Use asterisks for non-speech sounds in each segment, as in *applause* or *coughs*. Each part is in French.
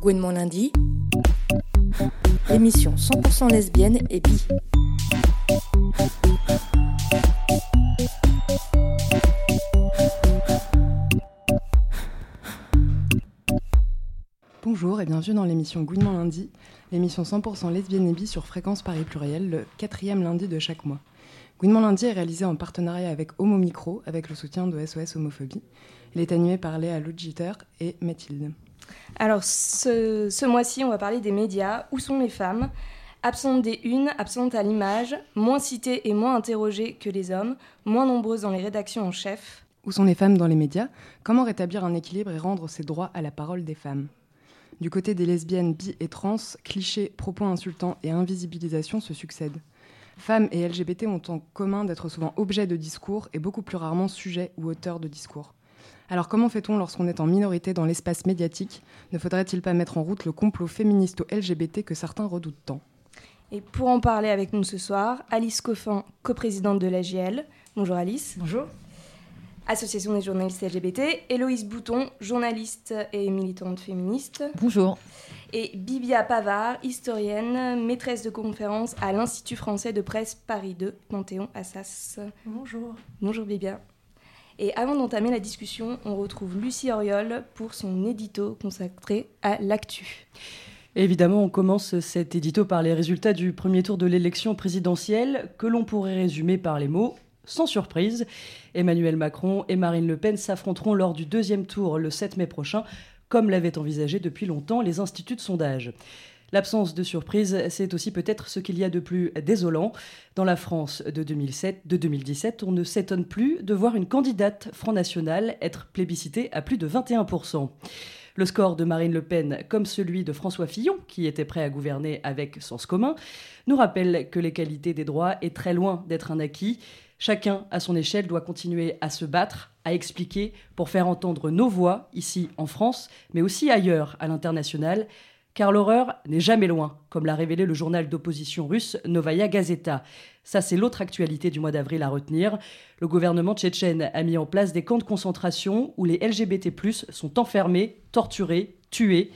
Gouinement lundi, l'émission 100% lesbienne et bi. Bonjour et bienvenue dans l'émission Gouinement lundi, l'émission 100% lesbienne et bi sur Fréquence Paris Pluriel, le quatrième lundi de chaque mois. Gouinement lundi est réalisé en partenariat avec Homo Micro, avec le soutien de SOS Homophobie. Il est animé par Léa Ludgiter et Mathilde. Alors, ce, mois-ci, on va parler des médias. Où sont les femmes? Absentes des unes, absentes à l'image, moins citées et moins interrogées que les hommes, moins nombreuses dans les rédactions en chef. Où sont les femmes dans les médias? Comment rétablir un équilibre et rendre ces droits à la parole des femmes? Du côté des lesbiennes, bi et trans, clichés, propos insultants et invisibilisation se succèdent. Femmes et LGBT ont en commun d'être souvent objets de discours et beaucoup plus rarement sujets ou auteurs de discours. Alors comment fait-on lorsqu'on est en minorité dans l'espace médiatique? Ne faudrait-il pas mettre en route le complot féministo-LGBT que certains redoutent tant? Et pour en parler avec nous ce soir, Alice Coffin, coprésidente de l'AGL. Bonjour Alice. Bonjour. Association des journalistes LGBT. Héloïse Bouton, journaliste et militante féministe. Bonjour. Et Bibia Pavard, historienne, maîtresse de conférence à l'Institut français de presse Paris 2, Panthéon Assas. Bonjour. Bonjour Bibia. Et avant d'entamer la discussion, on retrouve Lucie Oriol pour son édito consacré à l'actu. Évidemment, on commence cet édito par les résultats du premier tour de l'élection présidentielle que l'on pourrait résumer par les mots sans surprise. Emmanuel Macron et Marine Le Pen s'affronteront lors du deuxième tour le 7 mai prochain, comme l'avaient envisagé depuis longtemps les instituts de sondage. L'absence de surprise, c'est aussi peut-être ce qu'il y a de plus désolant. Dans la France de, 2007, de 2017, on ne s'étonne plus de voir une candidate Front National être plébiscitée à plus de 21%. Le score de Marine Le Pen, comme celui de François Fillon, qui était prêt à gouverner avec Sens commun, nous rappelle que l'égalité des droits est très loin d'être un acquis. Chacun, à son échelle, doit continuer à se battre, à expliquer, pour faire entendre nos voix, ici en France, mais aussi ailleurs, à l'international, car l'horreur n'est jamais loin, comme l'a révélé le journal d'opposition russe Novaya Gazeta. Ça, c'est l'autre actualité du mois d'avril à retenir. Le gouvernement tchétchène a mis en place des camps de concentration où les LGBT+, sont enfermés, torturés, tués.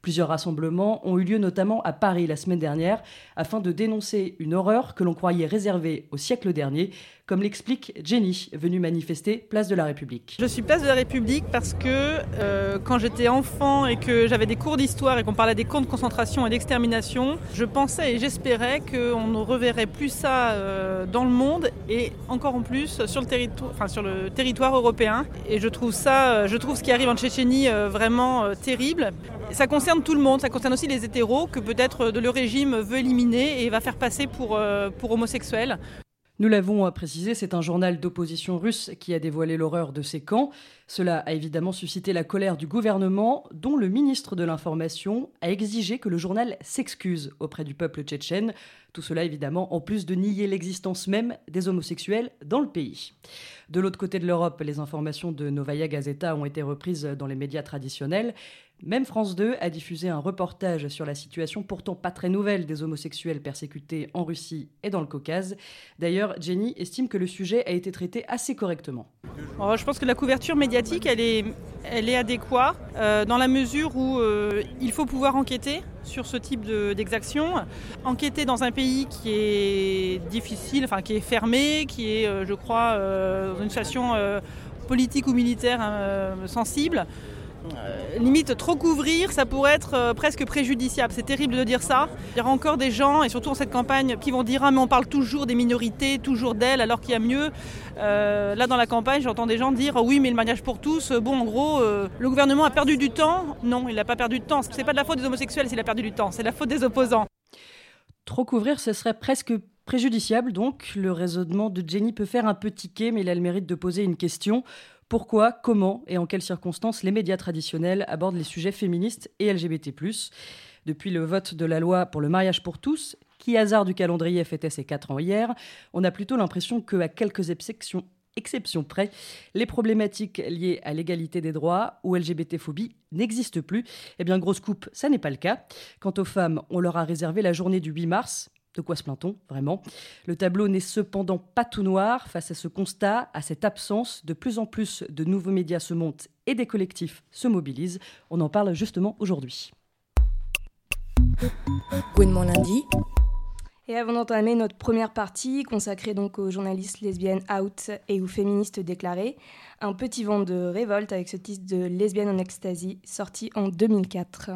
Plusieurs rassemblements ont eu lieu notamment à Paris la semaine dernière afin de dénoncer une horreur que l'on croyait réservée au siècle dernier, comme l'explique Jenny, venue manifester Place de la République. Je suis Place de la République parce que euh, quand j'étais enfant et que j'avais des cours d'histoire et qu'on parlait des camps de concentration et d'extermination, je pensais et j'espérais qu'on ne reverrait plus ça euh, dans le monde et encore en plus sur le, territoire, enfin, sur le territoire européen. Et je trouve ça, euh, je trouve ce qui arrive en Tchétchénie vraiment terrible. Ça concerne tout le monde, ça concerne aussi les hétéros que peut-être le régime veut éliminer et va faire passer pour, pour homosexuels. Nous l'avons précisé, c'est un journal d'opposition russe qui a dévoilé l'horreur de ces camps. Cela a évidemment suscité la colère du gouvernement, dont le ministre de l'Information a exigé que le journal s'excuse auprès du peuple tchétchène. Tout cela évidemment en plus de nier l'existence même des homosexuels dans le pays. De l'autre côté de l'Europe, les informations de Novaya Gazeta ont été reprises dans les médias traditionnels. Même France 2 a diffusé un reportage sur la situation pourtant pas très nouvelle des homosexuels persécutés en Russie et dans le Caucase. D'ailleurs, Jenny estime que le sujet a été traité assez correctement. Je pense que la couverture médiatique, elle est, elle est adéquate euh, dans la mesure où euh, il faut pouvoir enquêter sur ce type d'exaction. enquêter dans un pays qui est difficile, enfin qui est fermé, qui est, euh, je crois, dans une situation politique ou militaire sensible. Euh, limite trop couvrir, ça pourrait être euh, presque préjudiciable. C'est terrible de dire ça. Il y aura encore des gens, et surtout en cette campagne, qui vont dire Ah, mais on parle toujours des minorités, toujours d'elles, alors qu'il y a mieux. Euh, là, dans la campagne, j'entends des gens dire Oui, mais le mariage pour tous, bon, en gros, le gouvernement a perdu du temps. Non, il n'a pas perdu de temps. C'est pas de la faute des homosexuels s'il a perdu du temps, c'est la faute des opposants. Trop couvrir, ce serait presque préjudiciable, donc le raisonnement de Jenny peut faire un peu tiquer, mais il a le mérite de poser une question. Pourquoi, comment et en quelles circonstances les médias traditionnels abordent les sujets féministes et LGBT ⁇ Depuis le vote de la loi pour le mariage pour tous, qui hasard du calendrier fêtait ses 4 ans hier, on a plutôt l'impression qu'à quelques exceptions, exceptions près, les problématiques liées à l'égalité des droits ou LGBT-phobie n'existent plus. Eh bien, grosse coupe, ça n'est pas le cas. Quant aux femmes, on leur a réservé la journée du 8 mars, de quoi se plaint-on, vraiment? Le tableau n'est cependant pas tout noir face à ce constat, à cette absence. De plus en plus de nouveaux médias se montent et des collectifs se mobilisent. On en parle justement aujourd'hui. Gouinement lundi. Et avant d'entamer notre première partie, consacrée donc aux journalistes lesbiennes out et aux féministes déclarées, un petit vent de révolte avec ce titre de Lesbienne en ecstasy, sorti en 2004.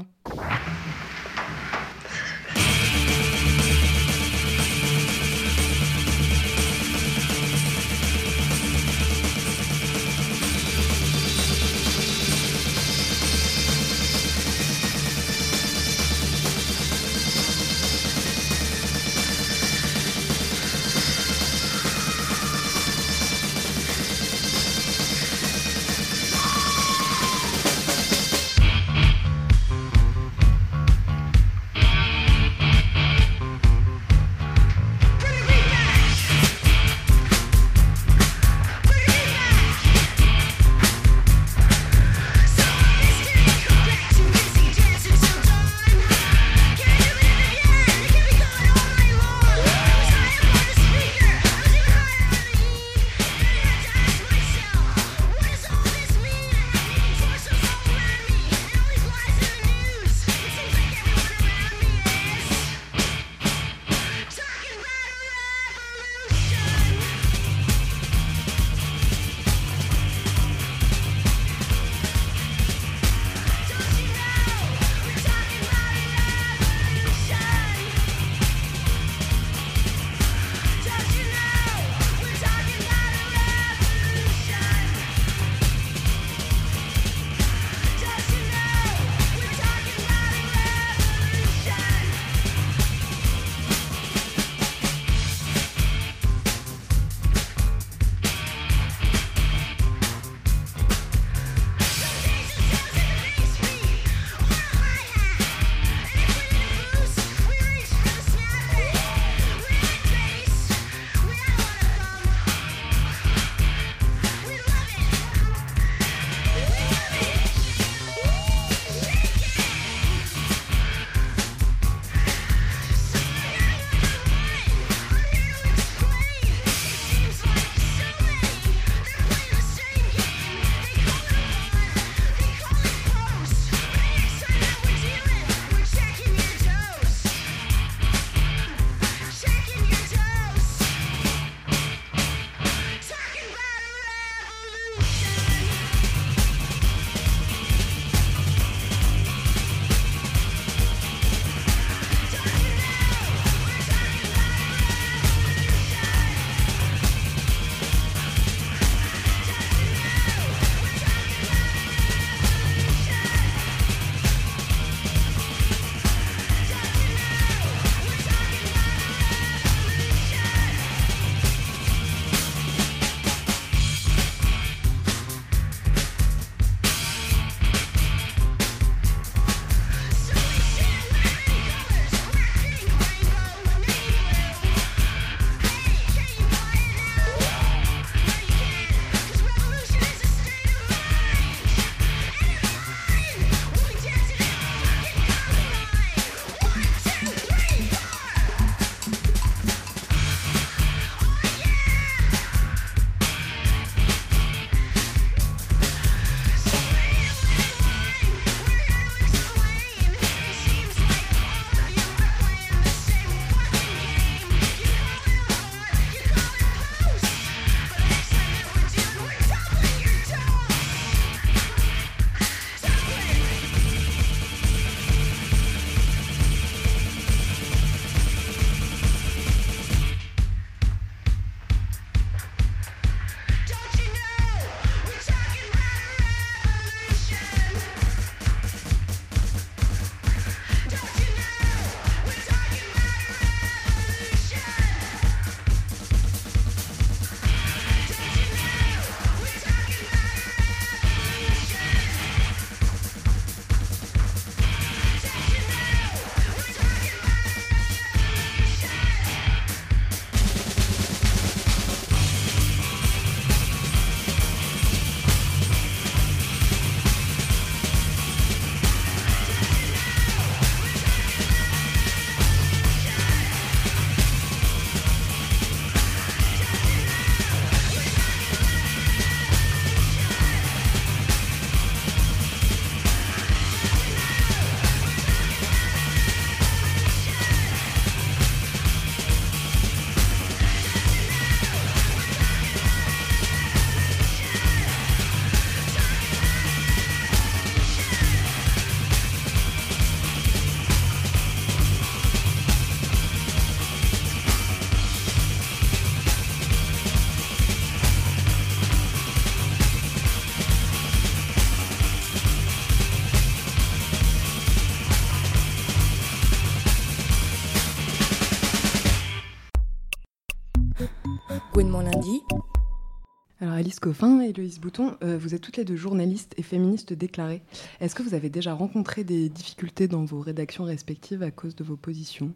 Coffin et Loïs Bouton, euh, vous êtes toutes les deux journalistes et féministes déclarées. Est-ce que vous avez déjà rencontré des difficultés dans vos rédactions respectives à cause de vos positions?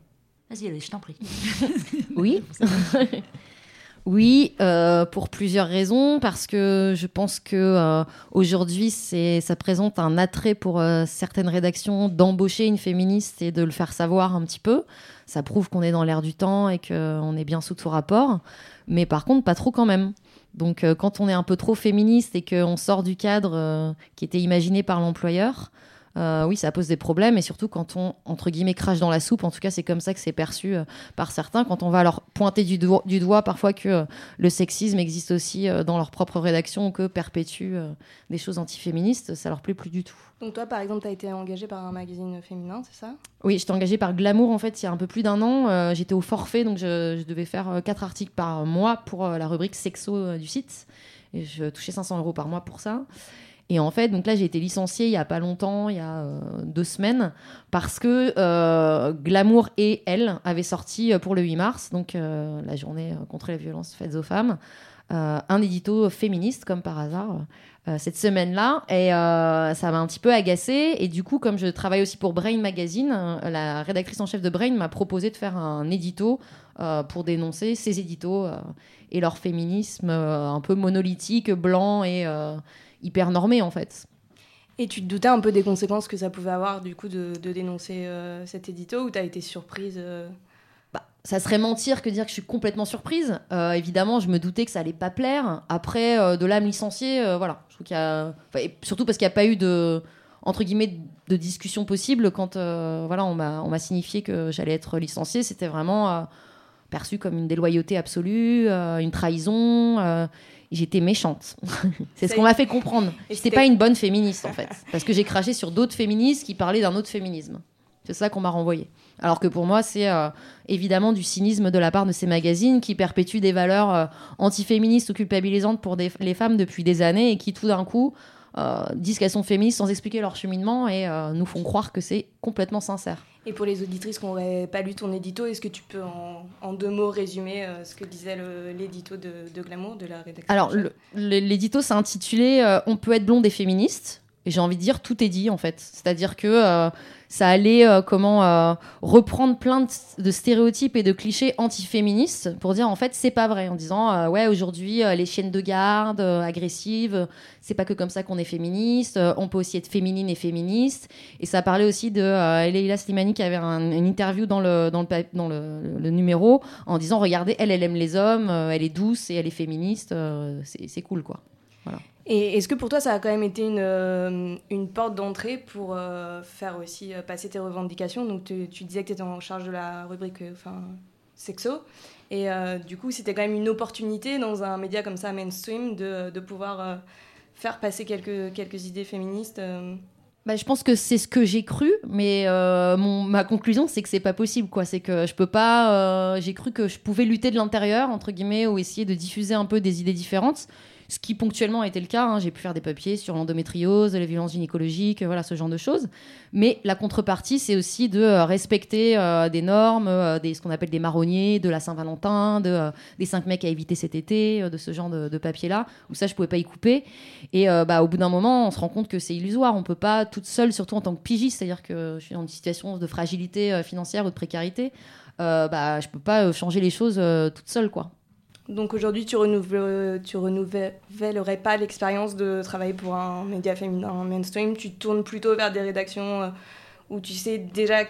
Vas-y, allez, je t'en prie. *laughs* Oui. *laughs* oui, euh, pour plusieurs raisons, parce que je pense que euh, aujourd'hui, c'est ça présente un attrait pour euh, certaines rédactions d'embaucher une féministe et de le faire savoir un petit peu. Ça prouve qu'on est dans l'air du temps et qu'on est bien sous tout rapport, mais par contre, pas trop quand même. Donc, euh, quand on est un peu trop féministe et qu'on sort du cadre euh, qui était imaginé par l'employeur, euh, oui, ça pose des problèmes. Et surtout quand on, entre guillemets, crache dans la soupe, en tout cas, c'est comme ça que c'est perçu euh, par certains. Quand on va leur pointer du, do- du doigt parfois que euh, le sexisme existe aussi dans leur propre rédaction ou que perpétue des choses antiféministes, ça leur plaît plus du tout. Donc toi, par exemple, tu as été engagée par un magazine féminin, c'est ça? Oui, j'étais engagée par Glamour en fait il y a un peu plus d'un an. J'étais au forfait, donc je, je devais faire quatre articles par mois pour la rubrique sexo du site. Et je touchais 500 euros par mois pour ça. Et en fait, donc là, j'ai été licenciée il y a pas longtemps, il y a euh, deux semaines, parce que euh, Glamour et Elle avaient sorti euh, pour le 8 mars, donc la journée contre les violences faites aux femmes, un édito féministe, comme par hasard, cette semaine-là. Et ça m'a un petit peu agacée. Et du coup, comme je travaille aussi pour Brain Magazine, la rédactrice en chef de Brain m'a proposé de faire un édito pour dénoncer ces éditos et leur féminisme un peu monolithique, blanc et hyper normé en fait. Et tu te doutais un peu des conséquences que ça pouvait avoir du coup de, de dénoncer euh, cet édito ou tu as été surprise euh Bah, ça serait mentir que dire que je suis complètement surprise. Euh, évidemment, je me doutais que ça allait pas plaire. Après, de là à me licencier, voilà. Je trouve qu'il y a... enfin, et surtout parce qu'il n'y a pas eu de entre guillemets de discussion possible quand voilà on m'a on m'a signifié que j'allais être licenciée. C'était vraiment perçu comme une déloyauté absolue, une trahison. J'étais méchante. *laughs* c'est ce qu'on m'a fait comprendre. *laughs* J'étais pas une bonne féministe en fait, *laughs* parce que j'ai craché sur d'autres féministes qui parlaient d'un autre féminisme. C'est ça qu'on m'a renvoyé. Alors que pour moi, c'est euh, évidemment du cynisme de la part de ces magazines qui perpétuent des valeurs euh, antiféministes ou culpabilisantes pour des- les femmes depuis des années et qui tout d'un coup euh, disent qu'elles sont féministes sans expliquer leur cheminement et nous font croire que c'est complètement sincère. Et pour les auditrices qui n'auraient pas lu ton édito, est-ce que tu peux en, en deux mots résumer euh, ce que disait le- l'édito de, de Glamour, de la rédaction Alors, l'édito s'est intitulé euh, On peut être blonde et féministe. Et j'ai envie de dire, tout est dit en fait. C'est-à-dire que euh, ça allait euh, comment euh, reprendre plein de, stéréotypes et de clichés antiféministes pour dire en fait c'est pas vrai en disant ouais aujourd'hui les chiennes de garde agressives c'est pas que comme ça qu'on est féministe on peut aussi être féminine et féministe. Et ça parlait aussi de Leila Slimani qui avait un- une interview dans le dans le numéro en disant regardez elle elle aime les hommes elle est douce et elle est féministe c'est cool quoi Et est-ce que pour toi, ça a quand même été une, euh, porte d'entrée pour euh, faire aussi euh, passer tes revendications? Donc, tu, disais que tu étais en charge de la rubrique enfin, sexo. Et du coup, c'était quand même une opportunité dans un média comme ça, mainstream, de, de pouvoir faire passer quelques, quelques idées féministes. Bah, je pense que c'est ce que j'ai cru, mais ma conclusion c'est que c'est pas possible quoi. C'est que je peux pas. j'ai cru que je pouvais lutter de l'intérieur entre guillemets ou essayer de diffuser un peu des idées différentes, ce qui ponctuellement a été le cas. hein. J'ai pu faire des papiers sur l'endométriose, les violences gynécologiques, euh, voilà ce genre de choses. Mais la contrepartie c'est aussi de euh, respecter euh, des normes, des ce qu'on appelle des marronniers, de la Saint-Valentin, de des cinq mecs à éviter cet été, de ce genre de, de papier là. Où ça je pouvais pas y couper. Et bah, au bout d'un moment, on se rend compte que c'est illusoire. On peut pas toute seule, surtout en tant que pigiste, c'est-à-dire que je suis dans une situation de fragilité financière ou de précarité. Bah, je peux pas changer les choses toute seule, quoi. Donc aujourd'hui, tu, renouvelles, tu renouvellerais pas l'expérience de travailler pour un média féminin mainstream? Tu tournes plutôt vers des rédactions euh, où tu sais déjà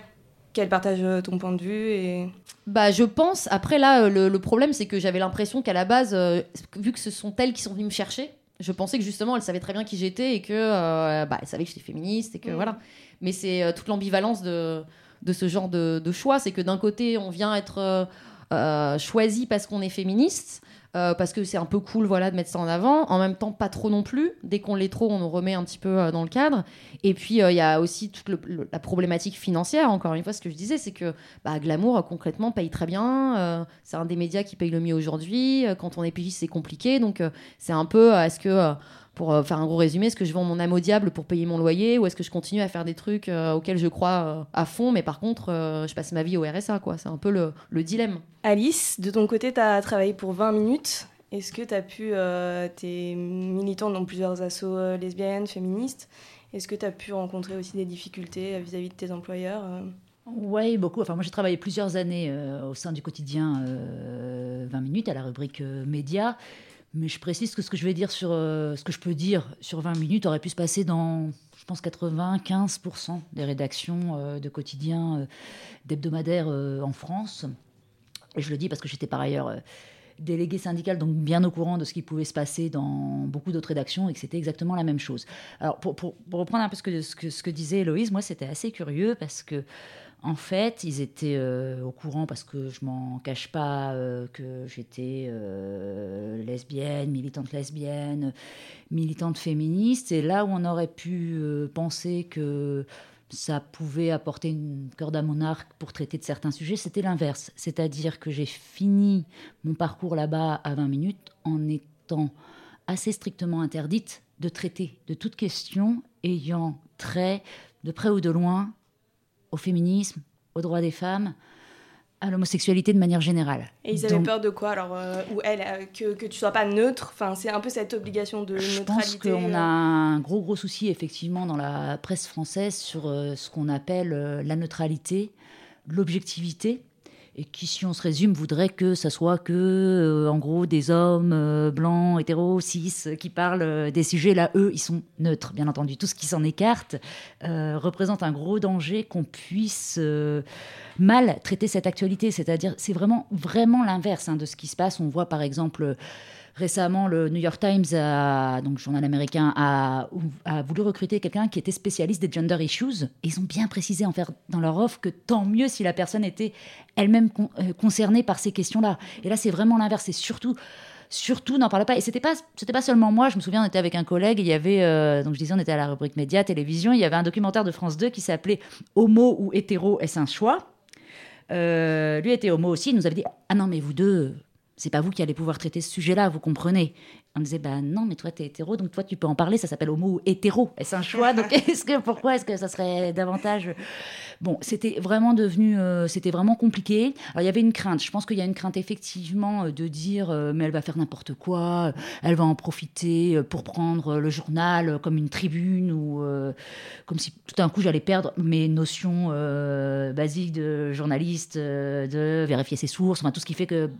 qu'elles partagent euh, ton point de vue. Et... Bah, je pense. Après, là, euh, le, le problème, c'est que j'avais l'impression qu'à la base, euh, vu que ce sont elles qui sont venues me chercher, je pensais que justement, elles savaient très bien qui j'étais et que euh, bah, elles savaient que j'étais féministe et que Mhm. voilà. Mais c'est euh, toute l'ambivalence de, de ce genre de, de choix. C'est que d'un côté, on vient être euh, choisi parce qu'on est féministe. euh, parce que c'est un peu cool voilà de mettre ça en avant en même temps pas trop non plus dès qu'on l'est trop on nous remet un petit peu euh, dans le cadre et puis il y a aussi toute la problématique financière encore une fois ce que je disais c'est que bah, Glamour, concrètement, paye très bien. c'est un des médias qui paye le mieux aujourd'hui. Quand on est pigiste, c'est compliqué. Donc, c'est un peu, est-ce que pour euh, faire un gros résumé, est-ce que je vends mon âme au diable pour payer mon loyer ou est-ce que je continue à faire des trucs euh, auxquels je crois euh, à fond, mais par contre, euh, je passe ma vie au RSA, quoi. C'est un peu le, le dilemme. Alice, de ton côté, tu as travaillé pour 20 minutes. Est-ce que tu as pu, euh, t'es militante dans plusieurs assos euh, lesbiennes, féministes, est-ce que tu as pu rencontrer aussi des difficultés vis-à-vis de tes employeurs Oui, beaucoup. Enfin, moi, j'ai travaillé plusieurs années euh, au sein du quotidien euh, 20 minutes à la rubrique euh, médias. Mais je précise que ce que je vais dire sur euh, ce que je peux dire sur 20 minutes aurait pu se passer dans, je pense, 95% des rédactions euh, de quotidiens euh, d'hebdomadaires euh, en France. Et je le dis parce que j'étais par ailleurs déléguée syndicale, donc bien au courant de ce qui pouvait se passer dans beaucoup d'autres rédactions et que c'était exactement la même chose. Alors, pour, reprendre un peu ce que, ce que, ce que disait Héloïse, moi, c'était assez curieux parce que, en fait, ils étaient euh, au courant parce que je m'en cache pas euh, que j'étais euh, lesbienne, militante lesbienne, militante féministe. Et là où on aurait pu penser que ça pouvait apporter une corde à mon arc pour traiter de certains sujets, c'était l'inverse. C'est-à-dire que j'ai fini mon parcours là-bas à 20 minutes en étant assez strictement interdite de traiter de toute question ayant trait, de près ou de loin, au féminisme, aux droits des femmes, à l'homosexualité de manière générale. Et ils avaient Donc, peur de quoi alors euh, Ou elle, euh, que, que tu sois pas neutre? Enfin, c'est un peu cette obligation de Je neutralité. pense qu'on euh. a un gros gros souci effectivement dans la presse française sur euh, ce qu'on appelle la neutralité, l'objectivité, et qui, si on se résume, voudrait que ça soit que, euh, en gros, des hommes euh, blancs, hétéros, cis, qui parlent euh, des sujets. Là, eux, ils sont neutres, bien entendu. Tout ce qui s'en écarte représente un gros danger qu'on puisse mal traiter cette actualité. C'est-à-dire, c'est vraiment vraiment l'inverse hein, de ce qui se passe. On voit par exemple Récemment, le New York Times, a, donc journal américain, a, voulu recruter quelqu'un qui était spécialiste des gender issues. Et ils ont bien précisé en fait, dans leur offre que tant mieux si la personne était elle-même euh, concernée par ces questions-là. Et là, c'est vraiment l'inverse. C'est surtout surtout n'en parle pas et c'était pas c'était pas seulement moi je me souviens on était avec un collègue et il y avait euh, donc je disais on était à la rubrique média télévision il y avait un documentaire de France 2 qui s'appelait homo ou hétéro est-ce un choix? Euh, lui était homo aussi il nous avait dit ah non mais vous deux c'est pas vous qui allez pouvoir traiter ce sujet-là, vous comprenez On disait, bah non, mais toi, t'es hétéro, donc toi, tu peux en parler, ça s'appelle homo ou hétéro. Est-ce un choix Donc, *laughs* est-ce que, pourquoi est-ce que ça serait davantage. Bon, c'était vraiment devenu. euh, c'était vraiment compliqué. Alors, il y avait une crainte. Je pense qu'il y a une crainte, effectivement, euh, de dire, euh, mais elle va faire n'importe quoi, elle va en profiter pour prendre le journal comme une tribune, ou euh, comme si tout d'un coup, j'allais perdre mes notions basiques de journaliste, de vérifier ses sources, enfin, tout ce qui fait que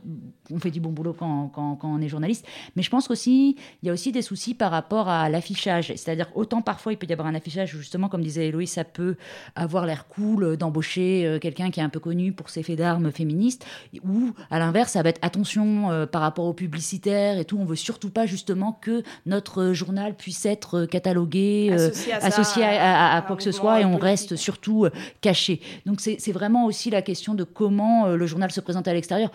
fait du bon boulot quand, quand, quand on est journaliste. Mais je pense qu'aussi, il y a aussi des soucis par rapport à l'affichage. C'est-à-dire, autant parfois, il peut y avoir un affichage où, justement, comme disait Héloïse, ça peut avoir l'air cool d'embaucher euh, quelqu'un qui est un peu connu pour ses faits d'armes féministes, ou à l'inverse, ça va être attention euh, par rapport aux publicitaires et tout. On veut surtout pas, justement, que notre journal puisse être catalogué, Associé à ça, associé à, à- à à un quoi que ce soit, et on reste surtout euh, caché. Donc, c'est vraiment aussi la question de comment le journal se présente à l'extérieur.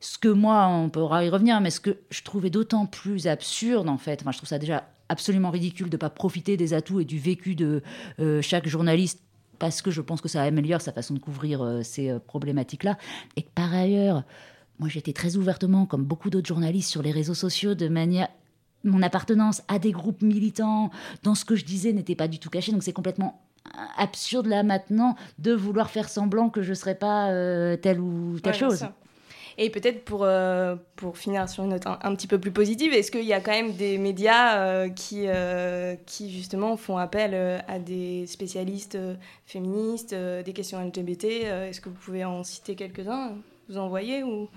Ce que moi, on pourra y revenir, mais ce que je trouvais d'autant plus absurde, en fait, enfin, je trouve ça déjà absolument ridicule de ne pas profiter des atouts et du vécu de euh, chaque journaliste parce que je pense que ça améliore sa façon de couvrir euh, ces euh, problématiques-là. Et que par ailleurs, moi j'étais très ouvertement, comme beaucoup d'autres journalistes, sur les réseaux sociaux de manière mon appartenance à des groupes militants dans ce que je disais n'était pas du tout cachée. Donc c'est complètement absurde là maintenant de vouloir faire semblant que je ne serais pas euh, telle ou telle Ouais, chose. sûr. Et peut-être pour, euh, pour finir sur une note un, petit peu plus positive, est-ce qu'il y a quand même des médias euh, qui, euh, qui justement font appel à des spécialistes féministes, des questions LGBT Est-ce que vous pouvez en citer quelques-uns Vous en voyez ou...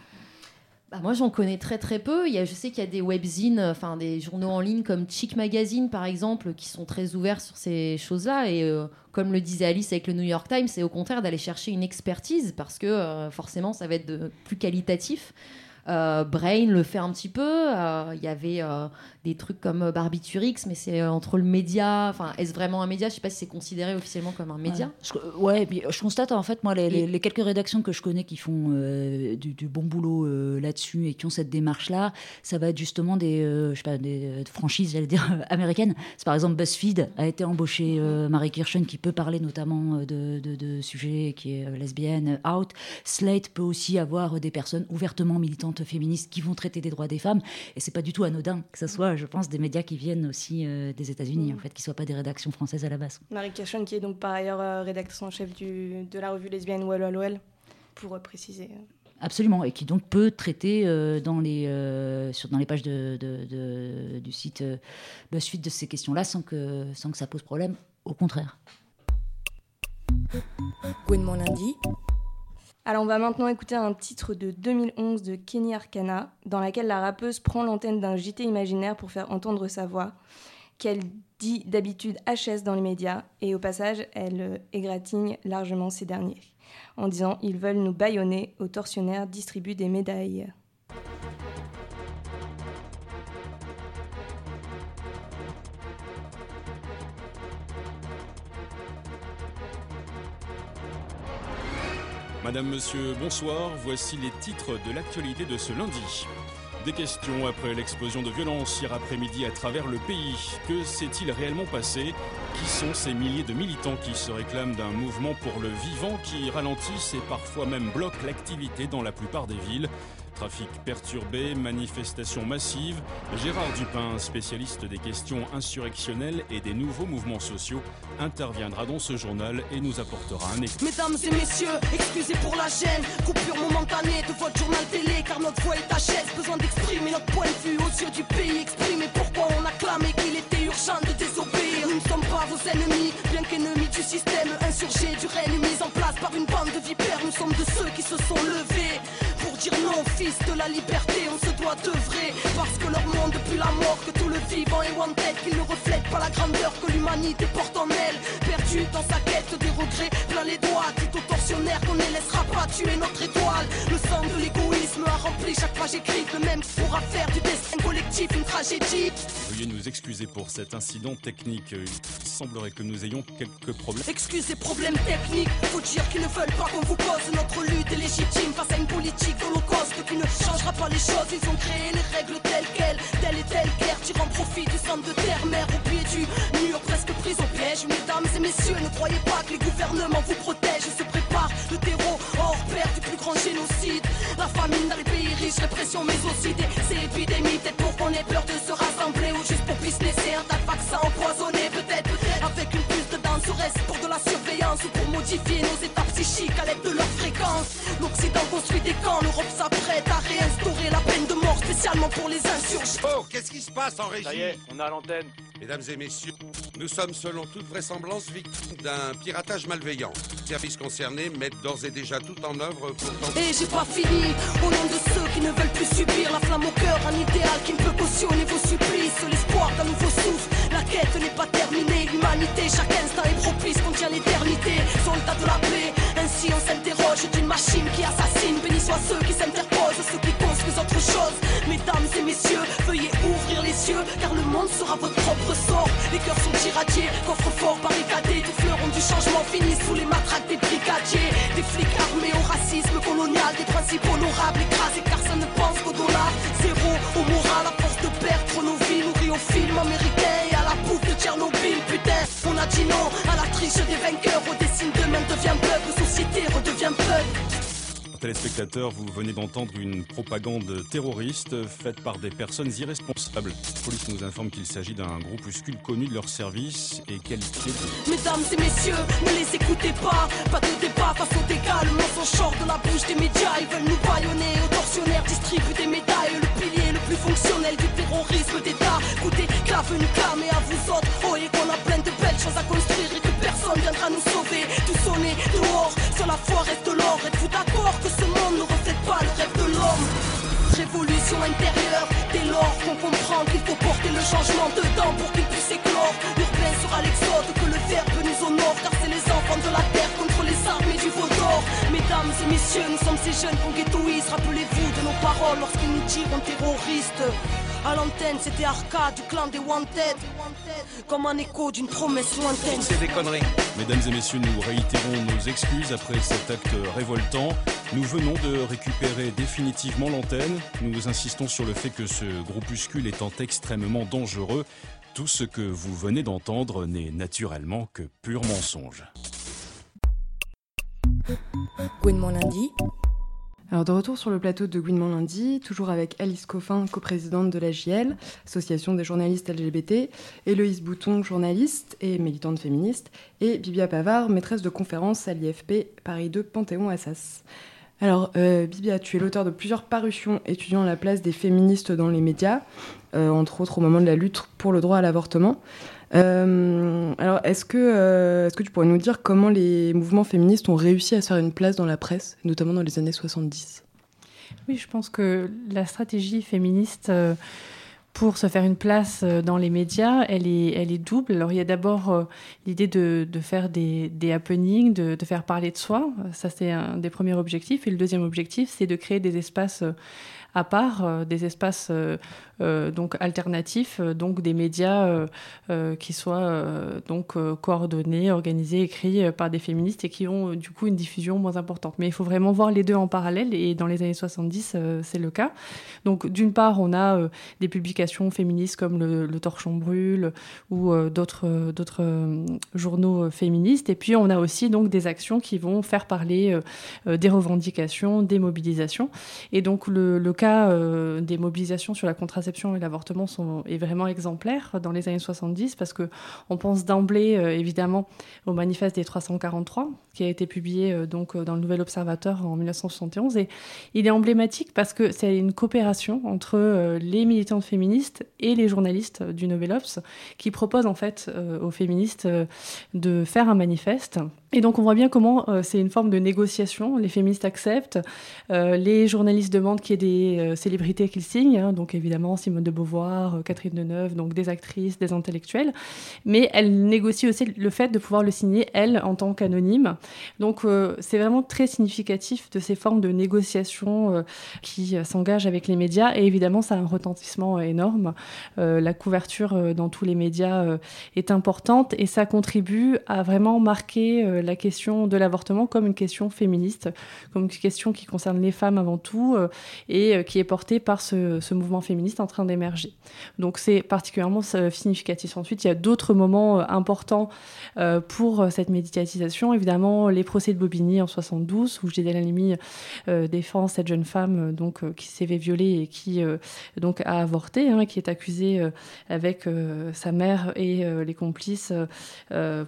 Bah, moi, j'en connais très très peu. Il je sais qu'il y a des webzines, euh, des journaux en ligne comme Chic Magazine par exemple, qui sont très ouverts sur ces choses-là. Et euh, comme le disait Alice avec le New York Times, c'est au contraire d'aller chercher une expertise parce que euh, forcément, ça va être plus qualitatif. Euh, Brain le fait un petit peu. Euh, Il y avait euh, des trucs comme Barbiturix, mais c'est entre le média. Enfin, est-ce vraiment un média? Je sais pas si c'est considéré officiellement comme un média. Ouais, je, ouais, puis je constate en fait, moi, les, les- les quelques rédactions que je connais qui font du, du bon boulot là-dessus et qui ont cette démarche-là, ça va être justement des, je sais pas, des franchises, j'allais dire, *laughs* américaines. C'est par exemple BuzzFeed a été embauché euh, Marie Kirchen qui peut parler notamment de, de, de sujets qui est lesbienne, out. Slate peut aussi avoir des personnes ouvertement militantes militantes féministes qui vont traiter des droits des femmes. Et c'est pas du tout anodin que ce soit, je pense, des médias qui viennent aussi des États-Unis, en fait, qui soient pas des rédactions françaises à la base. Marie Cachon, qui est donc par ailleurs rédactrice en chef du, de la revue lesbienne Well pour préciser. Absolument, et qui donc peut traiter euh, dans, les, euh, sur, dans les pages de, du site euh, BuzzFeed de ces questions-là sans que, sans que ça pose problème, au contraire. mon lundi. Alors on va maintenant écouter un titre de 2011 de Kenny Arcana, dans laquelle la rappeuse prend l'antenne d'un JT imaginaire pour faire entendre sa voix, qu'elle dit d'habitude HS dans les médias, et au passage, elle égratigne largement ces derniers en disant Ils veulent nous bâillonner, aux tortionnaires distribuent des médailles. Madame, Monsieur, bonsoir. Voici les titres de l'actualité de ce lundi. Des questions après l'explosion de violence hier après-midi à travers le pays. Que s'est-il réellement passé? Qui sont ces milliers de militants qui se réclament d'un mouvement pour le vivant qui ralentissent et parfois même bloquent l'activité dans la plupart des villes? Trafic perturbé, manifestations massives. Gérard Dupin, spécialiste des questions insurrectionnelles et des nouveaux mouvements sociaux, interviendra dans ce journal et nous apportera un écho. Mesdames et messieurs, excusez pour la gêne, coupure momentanée de votre journal télé, car notre voix est à chaise. Besoin d'exprimer notre point de vue aux yeux du pays, exprimer pourquoi on a clamé qu'il était urgent de désobéir. Nous ne sommes pas vos ennemis, bien qu'ennemis du système insurgé, du règne mis en place par une bande de vipères. Nous sommes de ceux qui se sont levés pour dire non, fils de la liberté, on se doit d'œuvrer. Parce que leur monde depuis la mort, que tout le vivant est wanted, qu'ils ne reflètent pas la grandeur que l'humanité porte en elle. Perdu dans sa quête des regrets, plein les doigts, dit aux tortionnaires qu'on ne laissera pas tuer notre étoile. Le sang de l'égoïsme a rempli chaque page écrite, le même pourra faire du destin collectif une tragédie. Veuillez nous excuser pour cet incident technique. Il semblerait que nous ayons quelques problèmes. Excusez, problèmes techniques. Faut dire qu'ils ne veulent pas qu'on vous pose. Notre lutte est légitime face à une politique qui ne changera pas les choses. Ils ont créé les règles telles quelles, telle et telle guerre, tirant profit du centre de terre-mère au pied du mur, presque pris au piège. Mesdames et messieurs, ne croyez pas que les gouvernements vous protègent. Se préparent le terreau hors pair du plus grand génocide. La famine dans les pays riches, répression, mais aussi des épidémies. Peut-être pour qu'on ait peur de se rassembler ou juste pour businesser un tas de vaccins empoisonnés. Peut-être, peut-être avec une pour de la surveillance ou pour modifier nos états psychiques à l'aide de leur fréquence. L'Occident construit des camps, l'Europe s'apprête à réinstaurer la peine de mort spécialement pour les insurgés. Oh, qu'est-ce qui se passe en régie Ça y est, on a l'antenne. Mesdames et messieurs, nous sommes selon toute vraisemblance victimes d'un piratage malveillant. Les services concernés mettent d'ores et déjà tout en œuvre pour tenter... Et j'ai pas fini, au nom de ceux qui ne veulent plus subir la flamme au cœur, un idéal qui ne peut cautionner vos supplices, l'espoir d'un nouveau souffle. La quête n'est pas terminée, l'humanité, chaque instant est propice, contient l'éternité. Soldats de la paix, ainsi on s'interroge d'une machine qui assassine. Béni soient ceux qui s'interposent, ceux qui construisent autre chose. Mesdames et messieurs, veuillez ouvrir les yeux, car le monde sera votre propre sort. Les cœurs sont irradiés, coffres forts barricadés, des fleurons du changement finissent sous les matraques Téléspectateurs, vous venez d'entendre une propagande terroriste faite par des personnes irresponsables. La police nous informe qu'il s'agit d'un groupuscule connu de leur service et qualifié de... Mesdames et messieurs, ne les écoutez pas. Pas de débat face au dégâts. Le mensonge sort de la bouche des médias. Ils veulent nous baïonner. Aux tortionnaires distribuent des médailles. Le pilier le plus fonctionnel du terrorisme d'État. Écoutez, clave nous clamer à vous autres. Oh, et qu'on a plein de belles choses à construire personne viendra nous sauver. Tout sonner dehors, sur la foi reste l'or. Êtes-vous d'accord que ce monde ne reflète pas le rêve de l'homme? Révolution intérieure, dès lors qu'on comprend qu'il faut porter le changement dedans pour qu'il puisse éclore. L'urbain sera l'exode, que le verbe nous honore, car c'est les enfants de la terre contre les armées du Vaudor. Mesdames et messieurs, nous sommes ces jeunes ghettoise. Rappelez-vous de nos paroles lorsqu'ils nous diront terroristes. À l'antenne, c'était Arca du clan des Wanted. Comme un écho d'une promesse lointaine. C'est des conneries. Mesdames et messieurs, nous réitérons nos excuses après cet acte révoltant. Nous venons de récupérer définitivement l'antenne. Nous insistons sur le fait que ce groupuscule étant extrêmement dangereux, tout ce que vous venez d'entendre n'est naturellement que pur mensonge. Gouinement lundi. Alors de retour sur le plateau de Gouinement lundi, toujours avec Alice Coffin, coprésidente de la JL, Association des journalistes LGBT, Héloïse Bouton, journaliste et militante féministe, et Bibia Pavard, maîtresse de conférence à l'IFP Paris 2 Panthéon-Assas. Alors euh, Bibia, tu es l'auteur de plusieurs parutions étudiant la place des féministes dans les médias, euh, entre autres au moment de la lutte pour le droit à l'avortement. Euh, alors, est-ce que, euh, est-ce que tu pourrais nous dire comment les mouvements féministes ont réussi à se faire une place dans la presse, notamment dans les années 70 Oui, je pense que la stratégie féministe euh, pour se faire une place dans les médias, elle est, elle est double. Alors, il y a d'abord l'idée de, de, faire des, des happenings, de, de, faire parler de soi. Ça, c'est un des premiers objectifs. Et le deuxième objectif, c'est de créer des espaces à part, des espaces euh, donc alternatifs, euh, donc des médias euh, qui soient donc coordonnés, organisés, écrits par des féministes et qui ont du coup une diffusion moins importante. Mais il faut vraiment voir les deux en parallèle et dans les années 70, c'est le cas. Donc d'une part, on a des publications féministes comme le, le Torchon brûle ou d'autres d'autres journaux féministes et puis on a aussi donc des actions qui vont faire parler des revendications, des mobilisations et donc le, le cas des mobilisations sur la contraception et l'avortement sont, est vraiment exemplaire dans les années 70 parce que on pense d'emblée euh, évidemment au manifeste des 343 qui a été publié euh, donc euh, dans le Nouvel Observateur en 1971 et il est emblématique parce que c'est une coopération entre les militantes féministes et les journalistes du Nouvel Obs qui proposent en fait aux féministes de faire un manifeste et donc on voit bien comment euh, c'est une forme de négociation. Les féministes acceptent, euh, les journalistes demandent qu'il y ait des euh, célébrités qu'ils signent, hein, donc évidemment Simone de Beauvoir, Catherine Deneuve, donc des actrices, des intellectuels, mais elles négocient aussi le fait de pouvoir le signer, elles, en tant qu'anonyme. Donc c'est vraiment très significatif de ces formes de négociation qui s'engagent avec les médias, et évidemment ça a un retentissement énorme. la couverture dans tous les médias est importante, et ça contribue à vraiment marquer la question de l'avortement comme une question féministe, comme une question qui concerne les femmes avant tout euh, et euh, qui est portée par ce, mouvement féministe en train d'émerger. Donc c'est particulièrement euh, significatif. Ensuite, il y a d'autres moments importants pour cette médiatisation. Évidemment, les procès de Bobigny en 72, où Gisèle Halimi défend cette jeune femme donc, qui s'est fait violer et qui donc, a avorté, hein, qui est accusée avec sa mère et les complices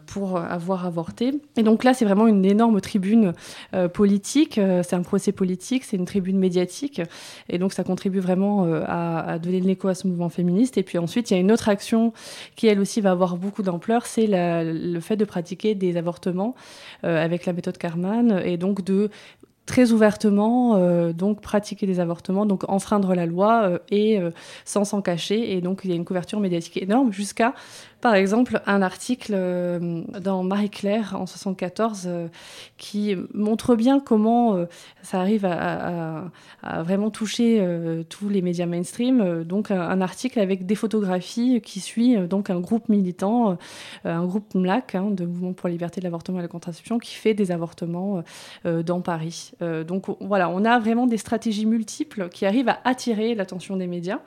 pour avoir avorté. Donc là, c'est vraiment une énorme tribune euh, politique. Euh, c'est un procès politique, c'est une tribune médiatique. Et donc ça contribue vraiment euh, à, donner de l'écho à ce mouvement féministe. Et puis ensuite, il y a une autre action qui, elle aussi, va avoir beaucoup d'ampleur. C'est le fait de pratiquer des avortements avec la méthode Carman. Et donc de très ouvertement pratiquer des avortements, donc enfreindre la loi et sans s'en cacher. Et donc il y a une couverture médiatique énorme jusqu'à par exemple, un article euh, dans Marie-Claire en 74 euh, qui montre bien comment euh, ça arrive à, vraiment toucher tous les médias mainstream. Donc, un, un, article avec des photographies qui suit donc un groupe militant, un groupe MLAC, hein, de Mouvement pour la liberté de l'avortement et la contraception, qui fait des avortements dans Paris. donc, voilà, on a vraiment des stratégies multiples qui arrivent à attirer l'attention des médias.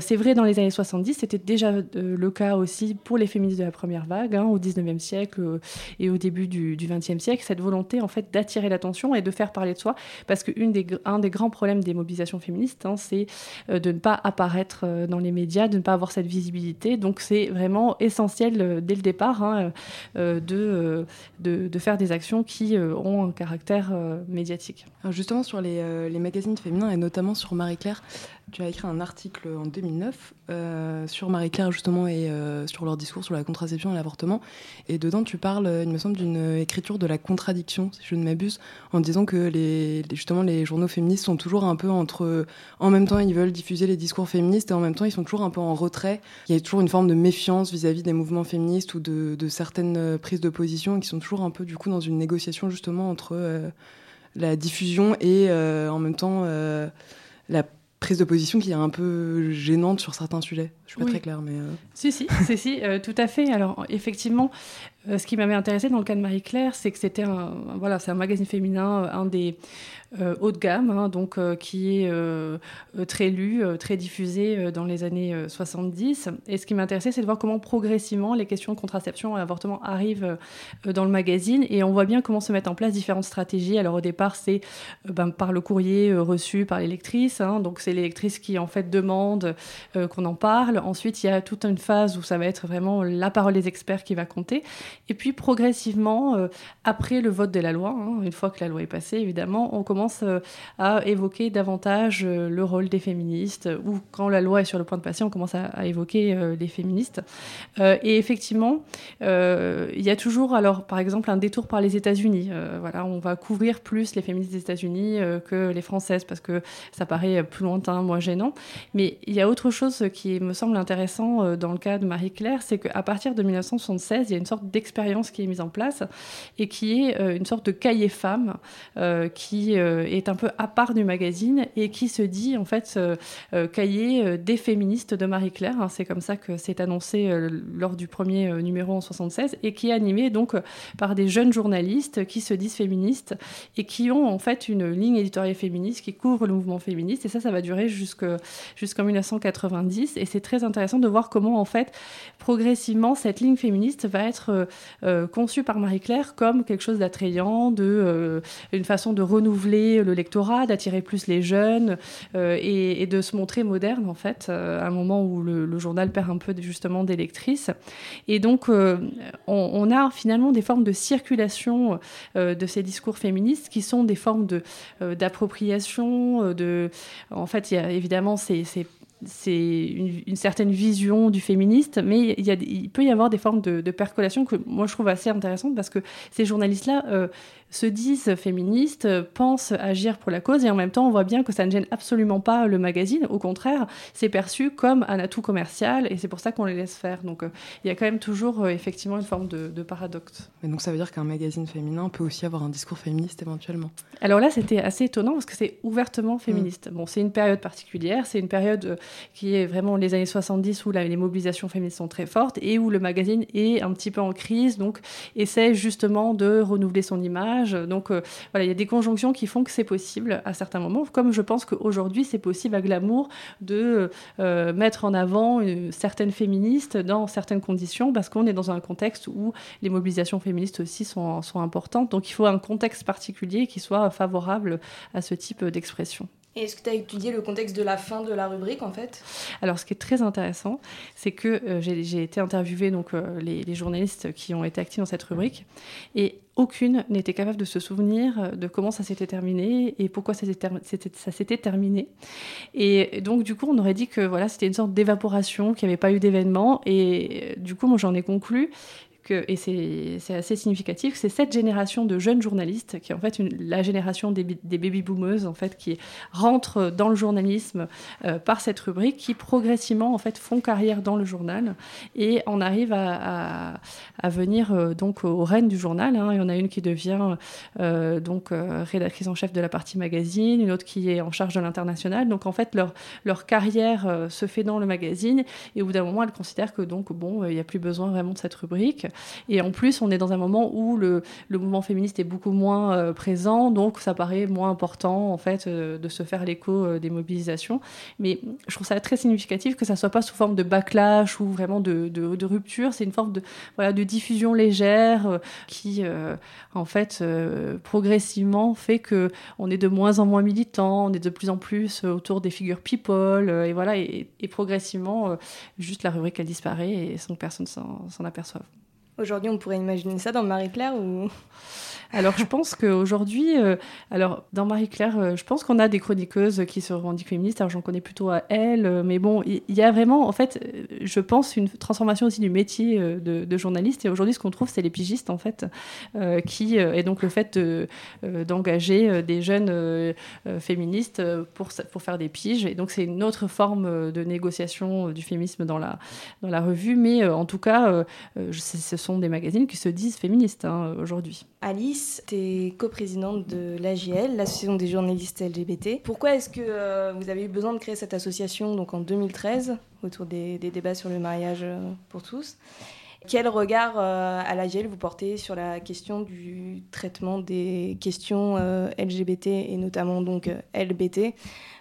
C'est vrai dans les années 70, c'était déjà le cas aussi pour les féministes de la première vague, hein, au 19e siècle euh, et au début du, du 20e siècle, cette volonté en fait d'attirer l'attention et de faire parler de soi, parce qu'un des, des grands problèmes des mobilisations féministes, hein, c'est euh, de ne pas apparaître euh, dans les médias, de ne pas avoir cette visibilité. Donc c'est vraiment essentiel dès le départ hein, de, de, faire des actions qui ont un caractère médiatique. Justement sur les, les magazines féminins et notamment sur Marie-Claire, tu as écrit un article en 2009 euh, sur Marie-Claire justement et euh, sur leur discours sur la contraception et l'avortement. Et dedans, tu parles, il me semble, d'une écriture de la contradiction, si je ne m'abuse, en disant que les, justement les journaux féministes sont toujours un peu entre, en même temps, ils veulent diffuser les discours féministes et en même temps, ils sont toujours un peu en retrait. Il y a toujours une forme de méfiance vis-à-vis -vis des mouvements féministes ou de, certaines prises de position qui sont toujours un peu du coup dans une négociation justement entre euh, la diffusion et euh, en même temps euh, la prise de position qui est un peu gênante sur certains sujets. Je suis pas oui. très claire, mais... Euh... Si, si, *laughs* si, si euh, tout à fait. Alors, effectivement, ce qui m'avait intéressé dans le cas de Marie-Claire, c'est que c'était un, voilà, c'est un magazine féminin, un des euh, haut de gamme, hein, donc euh, qui est euh, très lu, très diffusé dans les années 70. Et ce qui m'intéressait, c'est de voir comment progressivement les questions de contraception et avortement arrivent dans le magazine. Et on voit bien comment se mettent en place différentes stratégies. Alors au départ, c'est ben, par le courrier reçu par l'électrice. Hein, donc c'est l'électrice qui en fait demande qu'on en parle. Ensuite, il y a toute une phase où ça va être vraiment la parole des experts qui va compter. Et puis progressivement, après le vote de la loi, hein, une fois que la loi est passée, évidemment, on commence euh, à évoquer davantage euh, le rôle des féministes, ou quand la loi est sur le point de passer, on commence à, évoquer euh, les féministes. et effectivement, il y a toujours, alors par exemple, un détour par les États-Unis. voilà, on va couvrir plus les féministes des États-Unis que les françaises parce que ça paraît plus lointain, moins gênant. Mais il y a autre chose qui me semble intéressant dans le cas de Marie-Claire, c'est qu'à partir de 1976, il y a une sorte d'expérience qui est mise en place et qui est une sorte de cahier femme qui euh, est un peu à part du magazine et qui se dit en fait euh, euh, cahier des féministes de Marie-Claire. Hein, c'est comme ça que c'est annoncé lors du premier numéro en 76 et qui est animé donc par des jeunes journalistes qui se disent féministes et qui ont en fait une ligne éditoriale féministe qui couvre le mouvement féministe et ça ça va durer jusqu'en 1990 et c'est très intéressant de voir comment en fait progressivement cette ligne féministe va être conçue par Marie-Claire comme quelque chose d'attrayant, de une façon de renouveler le lectorat, d'attirer plus les jeunes euh, et, de se montrer moderne en fait, euh, à un moment où le, journal perd un peu justement des lectrices. Et donc euh, on, a finalement des formes de circulation de ces discours féministes qui sont des formes d'appropriation. De, en fait, il y a évidemment ces, c'est une, certaine vision du féministe, mais il, peut y avoir des formes de, percolation que moi je trouve assez intéressantes parce que ces journalistes-là se disent féministes, pensent agir pour la cause, et en même temps, on voit bien que ça ne gêne absolument pas le magazine. Au contraire, c'est perçu comme un atout commercial, et c'est pour ça qu'on les laisse faire. Donc, euh, il y a quand même toujours euh, effectivement une forme de, paradoxe. Mais donc, ça veut dire qu'un magazine féminin peut aussi avoir un discours féministe éventuellement? Alors là, c'était assez étonnant parce que c'est ouvertement féministe. Bon, c'est une période particulière, c'est une période euh, qui est vraiment les années 70 où les mobilisations féministes sont très fortes et où le magazine est un petit peu en crise, donc essaie justement de renouveler son image donc euh, voilà, il y a des conjonctions qui font que c'est possible à certains moments, comme je pense qu'aujourd'hui c'est possible à Glamour de euh, mettre en avant une, certaines féministes dans certaines conditions, parce qu'on est dans un contexte où les mobilisations féministes aussi sont, sont importantes. Donc il faut un contexte particulier qui soit favorable à ce type d'expression. Et est-ce que tu as étudié le contexte de la fin de la rubrique en fait? Alors ce qui est très intéressant, c'est que euh, j'ai été interviewée donc, les, les, journalistes qui ont été actifs dans cette rubrique et aucune n'était capable de se souvenir euh, de comment ça s'était terminé et pourquoi ça s'était terminé. Et donc, du coup, on aurait dit que voilà, c'était une sorte d'évaporation, qu'il n'y avait pas eu d'événement. Et euh, du coup, moi, j'en ai conclu et c'est assez significatif, c'est cette génération de jeunes journalistes, qui est en fait une, la génération des, des baby-boomers, en fait, qui rentrent dans le journalisme euh, par cette rubrique, qui progressivement, en fait, font carrière dans le journal et on arrive à, à, venir euh, donc aux reines du journal. Hein. Il y en a une qui devient euh, donc rédactrice en chef de la partie magazine, une autre qui est en charge de l'international. Donc, en fait, leur, leur carrière se fait dans le magazine et au bout d'un moment, elles considèrent que donc, bon, il n'y a plus besoin vraiment de cette rubrique. Et en plus, on est dans un moment où le, mouvement féministe est beaucoup moins euh, présent, donc ça paraît moins important en fait euh, de se faire l'écho euh, des mobilisations. Mais je trouve ça très significatif que ça soit pas sous forme de backlash ou vraiment de, rupture. C'est une forme de voilà de diffusion légère qui en fait progressivement fait que on est de moins en moins militant, on est de plus en plus autour des figures people et voilà et progressivement juste la rubrique elle disparaît et sans que personne s'en aperçoive. Aujourd'hui, on pourrait imaginer ça dans Marie-Claire ou alors, je pense qu'aujourd'hui, euh, alors dans Marie-Claire, euh, je pense qu'on a des chroniqueuses qui se revendiquent féministes. Alors, j'en connais plutôt à elle, euh, mais bon, il y, a vraiment, en fait, je pense, une transformation aussi du métier de, journaliste. Et aujourd'hui, ce qu'on trouve, c'est les pigistes, en fait, qui, et donc le fait d'engager des jeunes féministes pour, pour faire des piges. Et donc, c'est une autre forme de négociation du féminisme dans la, dans la revue. Mais en tout cas, ce sont des magazines qui se disent féministes hein, aujourd'hui. Alice, es coprésidente de l'AJL, l'Association des journalistes LGBT. Pourquoi est-ce que euh, vous avez eu besoin de créer cette association donc en 2013 autour des, débats sur le mariage euh, pour tous? Quel regard à la GL vous portez sur la question du traitement des questions LGBT et notamment donc LBT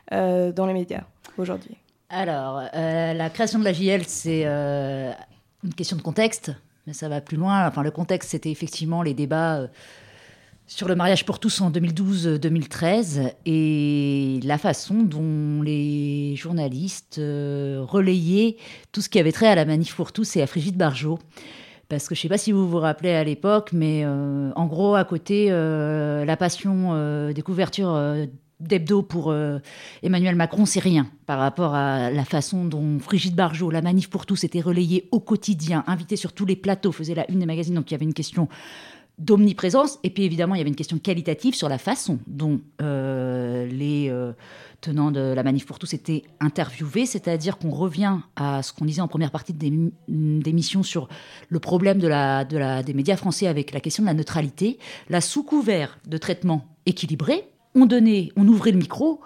dans les médias aujourd'hui? Alors, la création de la JL, c'est une question de contexte, mais ça va plus loin. Enfin, le contexte, c'était effectivement les débats sur le mariage pour tous en 2012-2013 et la façon dont les journalistes euh, relayaient tout ce qui avait trait à la manif pour tous et à Frigide Barjot. Parce que je ne sais pas si vous vous rappelez à l'époque, mais euh, en gros, à côté, euh, la passion des couvertures d'hebdo pour Emmanuel Macron, c'est rien par rapport à la façon dont Frigide Barjot, la manif pour tous, était relayée au quotidien, invitée sur tous les plateaux, faisait la une des magazines. Donc il y avait une question d'omniprésence. Et puis évidemment, il y avait une question qualitative sur la façon dont euh, les euh, tenants de la manif pour tous étaient interviewés, c'est-à-dire qu'on revient à ce qu'on disait en première partie des d'émission sur le problème de la, de la, des médias français avec la question de la neutralité. Là, sous couvert de traitement équilibré, on, donnait, on ouvrait le micro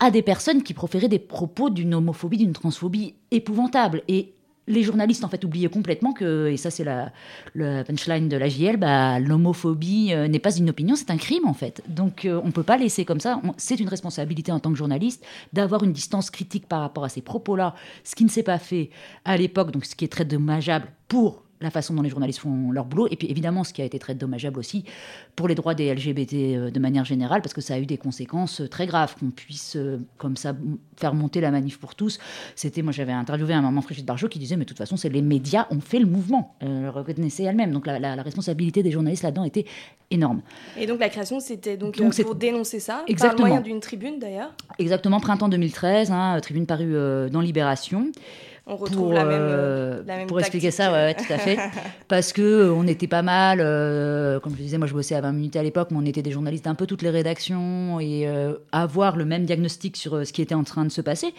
à des personnes qui proféraient des propos d'une homophobie, d'une transphobie épouvantable. Et les journalistes en fait oubliaient complètement que, et ça c'est la, punchline de la JL, bah, l'homophobie euh, n'est pas une opinion, c'est un crime en fait. Donc euh, on ne peut pas laisser comme ça. C'est une responsabilité en tant que journaliste d'avoir une distance critique par rapport à ces propos-là, ce qui ne s'est pas fait à l'époque, donc ce qui est très dommageable pour la façon dont les journalistes font leur boulot, et puis évidemment ce qui a été très dommageable aussi pour les droits des LGBT euh, de manière générale, parce que ça a eu des conséquences euh, très graves, qu'on puisse euh, comme ça faire monter la manif pour tous. C'était, moi j'avais interviewé un moment Brigitte Barjot qui disait, mais de toute façon c'est les médias ont fait le mouvement, elle le reconnaissait elle-même, donc la, responsabilité des journalistes là-dedans était énorme. Et donc la création c'était donc, pour dénoncer ça, Exactement. par le moyen d'une tribune d'ailleurs? Exactement, printemps 2013, hein, tribune parue dans Libération on retrouve la, même, euh, la Pour expliquer ça, ouais, tout à fait. *laughs* Parce que euh, on était pas mal, euh, comme je disais, moi je bossais à 20 minutes à l'époque, mais on était des journalistes d'un peu toutes les rédactions et avoir le même diagnostic sur ce qui était en train de se passer.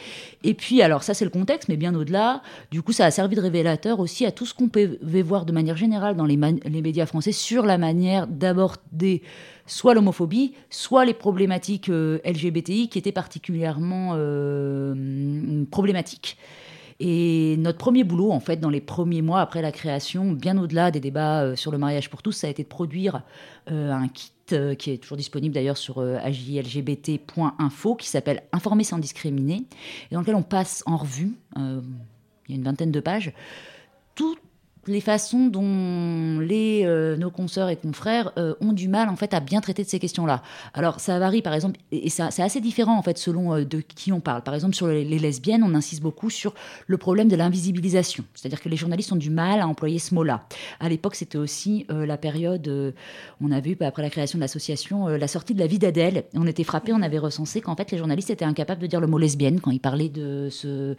Et puis, alors ça c'est le contexte, mais bien au-delà, du coup ça a servi de révélateur aussi à tout ce qu'on pouvait voir de manière générale dans les, les médias français sur la manière d'aborder soit l'homophobie, soit les problématiques LGBTI qui étaient particulièrement problématiques. Et notre premier boulot, en fait, dans les premiers mois après la création, bien au-delà des débats euh, sur le mariage pour tous, ça a été de produire euh, un kit euh, qui est toujours disponible d'ailleurs sur ajlgbt.info, qui s'appelle Informer sans discriminer, et dans lequel on passe en revue, il y a une vingtaine de pages, tout les façons dont euh, nos consoeurs et confrères euh, ont du mal en fait à bien traiter de ces questions-là. Alors ça varie par exemple, et c'est assez différent en fait selon euh, de qui on parle. Par exemple sur les, lesbiennes, on insiste beaucoup sur le problème de l'invisibilisation, c'est-à-dire que les journalistes ont du mal à employer ce mot-là. À l'époque, c'était aussi la période, on a vu bah, après la création de l'association la sortie de la vie d'Adèle. On était frappés, on avait recensé qu'en fait les journalistes étaient incapables de dire le mot lesbienne quand ils parlaient de ce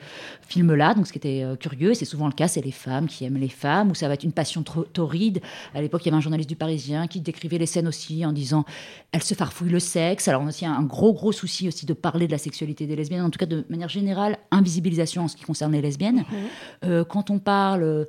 film-là. Donc ce qui était curieux, c'est souvent le cas, c'est les femmes qui aiment les femmes où ça va être une passion torride. À l'époque, il y avait un journaliste du Parisien qui décrivait les scènes aussi en disant elle se farfouille le sexe. Alors, on a aussi un gros, gros souci aussi de parler de la sexualité des lesbiennes, en tout cas de manière générale, invisibilisation en ce qui concerne les lesbiennes. Mhm. Euh, quand on parle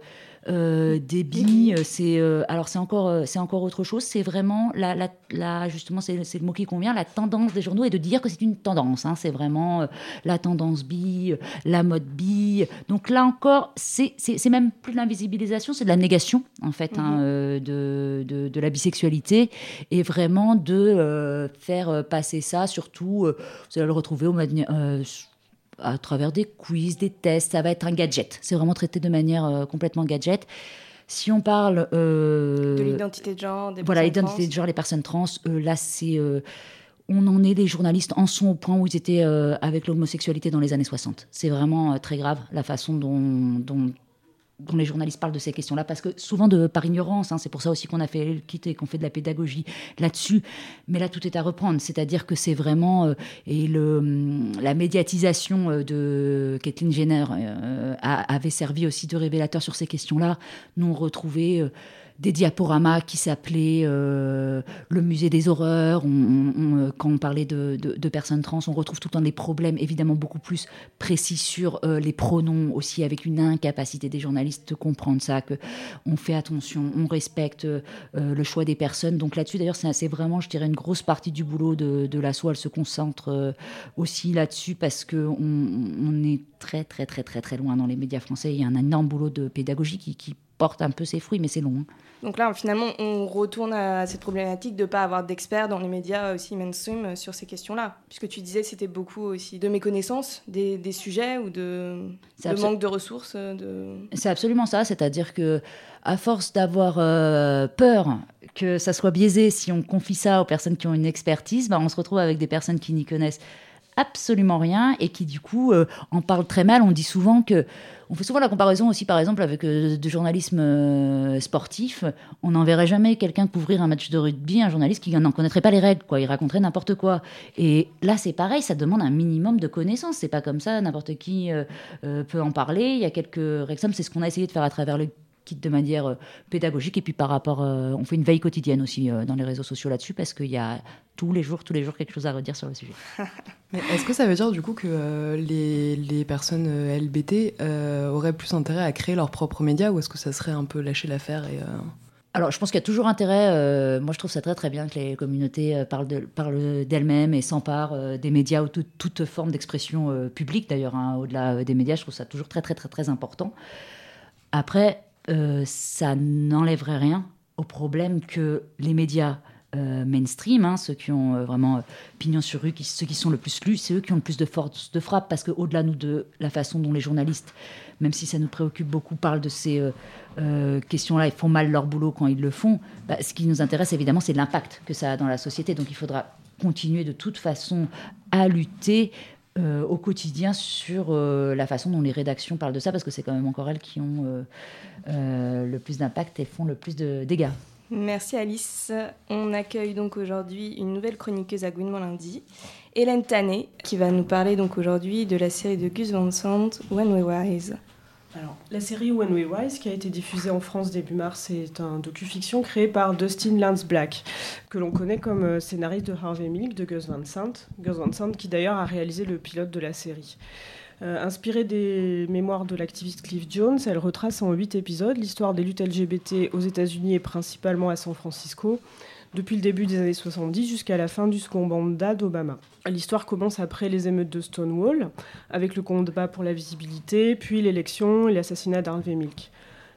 euh, des billes, c'est euh, alors c'est encore euh, c'est encore autre chose. C'est vraiment la, la, justement c'est le mot qui convient. La tendance des journaux est de dire que c'est une tendance. Hein. c'est vraiment la tendance bi, la mode bi. Donc là encore, c'est même plus de l'invisibilisation, c'est de la négation en fait hein, mhm. de, de, de, la bisexualité et vraiment de faire passer ça. Surtout, vous allez le retrouver au à travers des quiz, des tests. Ça va être un gadget. C'est vraiment traité de manière euh, complètement gadget. Si on parle euh, de l'identité de genre, des voilà, l'identité de genre, les personnes trans, euh, là c'est on en est, les journalistes en sont au point où ils étaient avec l'homosexualité dans les années 60. C'est vraiment très grave la façon dont, dont dont les journalistes parlent de ces questions-là, parce que souvent de par ignorance, hein, c'est pour ça aussi qu'on a fait le kit et qu'on fait de la pédagogie là-dessus. Mais là, tout est à reprendre, c'est-à-dire que c'est vraiment euh, et le hum, la médiatisation euh, de Kathleen Jenner euh, avait servi aussi de révélateur sur ces questions-là. Nous on des diaporamas qui s'appelaient euh, le musée des horreurs. Euh, quand on parlait de, personnes trans, on retrouve tout le temps des problèmes évidemment beaucoup plus précis sur euh, les pronoms aussi, avec une incapacité des journalistes de comprendre ça, que on fait attention, on respecte le choix des personnes. Donc là-dessus, d'ailleurs, c'est vraiment, je dirais, une grosse partie du boulot de, de l'assaut. Elle se concentre aussi là-dessus parce que on, est très, très, très, très, très loin dans les médias français. Il y a un énorme boulot de pédagogie qui porte un peu ses fruits, mais c'est long. hein. Donc là, finalement, on retourne à cette problématique de ne pas avoir d'experts dans les médias aussi mainstream euh, sur ces questions-là. Puisque tu disais c'était beaucoup aussi de méconnaissance des, des sujets ou de, manque de ressources. euh, De... C'est absolument ça, c'est-à-dire que à force d'avoir euh, peur que ça soit biaisé si on confie ça aux personnes qui ont une expertise, bah, on se retrouve avec des personnes qui n'y connaissent absolument rien et qui du coup euh, en parlent très mal. On dit souvent que on fait souvent la comparaison aussi par exemple avec euh, du journalisme euh, sportif. On n'enverrait jamais quelqu'un couvrir un match de rugby, un journaliste qui n'en connaîtrait pas les règles, quoi. Il raconterait n'importe quoi. Et là c'est pareil, ça demande un minimum de connaissances. C'est pas comme ça, n'importe qui peut en parler. Il y a quelques règles, c'est ce qu'on a essayé de faire à travers le de manière euh, pédagogique et puis par rapport, euh, on fait une veille quotidienne aussi euh, dans les réseaux sociaux là-dessus parce qu'il y a tous les jours, tous les jours quelque chose à redire sur le sujet. *laughs* Est-ce que ça veut dire du coup que euh, les, les personnes euh, LBT euh, auraient plus intérêt à créer leurs propres médias ou est-ce que ça serait un peu lâcher l'affaire et Alors, je pense qu'il y a toujours intérêt. euh, moi, je trouve ça très très bien que les communautés euh, parlent de- parlent d'elles-mêmes et s'emparent euh, des médias ou tout- toute forme d'expression publique. D'ailleurs, hein, au-delà des médias, je trouve ça toujours très très très très important. Après, euh, ça n'enlèverait rien au problème que les médias euh, mainstream, hein, ceux qui ont euh, vraiment pignon sur rue, ceux qui sont le plus lus, c'est eux qui ont le plus de force de frappe, parce qu'au-delà de la façon dont les journalistes, même si ça nous préoccupe beaucoup, parlent de ces questions-là et font mal leur boulot quand ils le font, bah, ce qui nous intéresse évidemment, c'est l'impact que ça a dans la société. Donc il faudra continuer de toute façon à lutter euh, au quotidien sur euh, la façon dont les rédactions parlent de ça, parce que c'est quand même encore elles qui ont euh, le plus d'impact et font le plus de dégâts. Merci Alice. On accueille donc aujourd'hui une nouvelle chroniqueuse à Gouinement lundi, Hélène Tanet, qui va nous parler donc aujourd'hui de la série de Gus Van Sant, When We Wise. Alors, la série When We Rise, qui a été diffusée en France début mars, est un docu-fiction créé par Dustin Lance Black, que l'on connaît comme euh, scénariste de Harvey Milk de Gus Van Sant. Gus Van Sant qui d'ailleurs a réalisé le pilote de la série. Euh, inspirée des mémoires de l'activiste Cliff Jones, elle retrace en huit épisodes l'histoire des luttes LGBT aux États-Unis et principalement à San Francisco, depuis le début des années 70 jusqu'à la fin du second mandat d'Obama. L'histoire commence après les émeutes de Stonewall, avec le combat pour la visibilité, puis l'élection et l'assassinat d'Harvey Milk.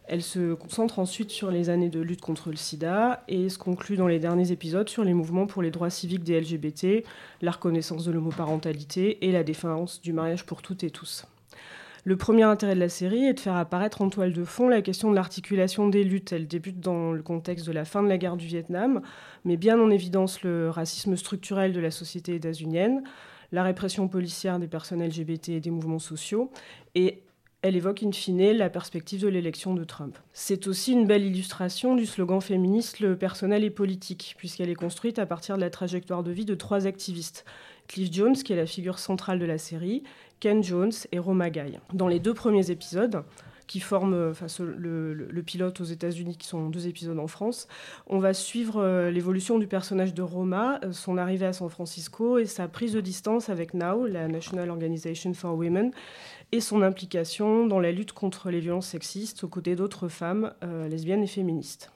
Elle se concentre ensuite sur les années de lutte contre le sida et se conclut dans les derniers épisodes sur les mouvements pour les droits civiques des LGBT, la reconnaissance de l'homoparentalité et la défense du mariage pour toutes et tous. Le premier intérêt de la série est de faire apparaître en toile de fond la question de l'articulation des luttes. Elle débute dans le contexte de la fin de la guerre du Vietnam, mais bien en évidence le racisme structurel de la société états-unienne, la répression policière des personnes LGBT et des mouvements sociaux, et elle évoque in fine la perspective de l'élection de Trump. C'est aussi une belle illustration du slogan féministe le personnel et politique, puisqu'elle est construite à partir de la trajectoire de vie de trois activistes. Cliff Jones, qui est la figure centrale de la série, Ken Jones et Roma Guy. Dans les deux premiers épisodes, qui forment euh, enfin, le, pilote aux États-Unis, qui sont deux épisodes en France, on va suivre euh, l'évolution du personnage de Roma, euh, son arrivée à San Francisco et sa prise de distance avec NOW, la National Organization for Women, et son implication dans la lutte contre les violences sexistes aux côtés d'autres femmes lesbiennes et féministes.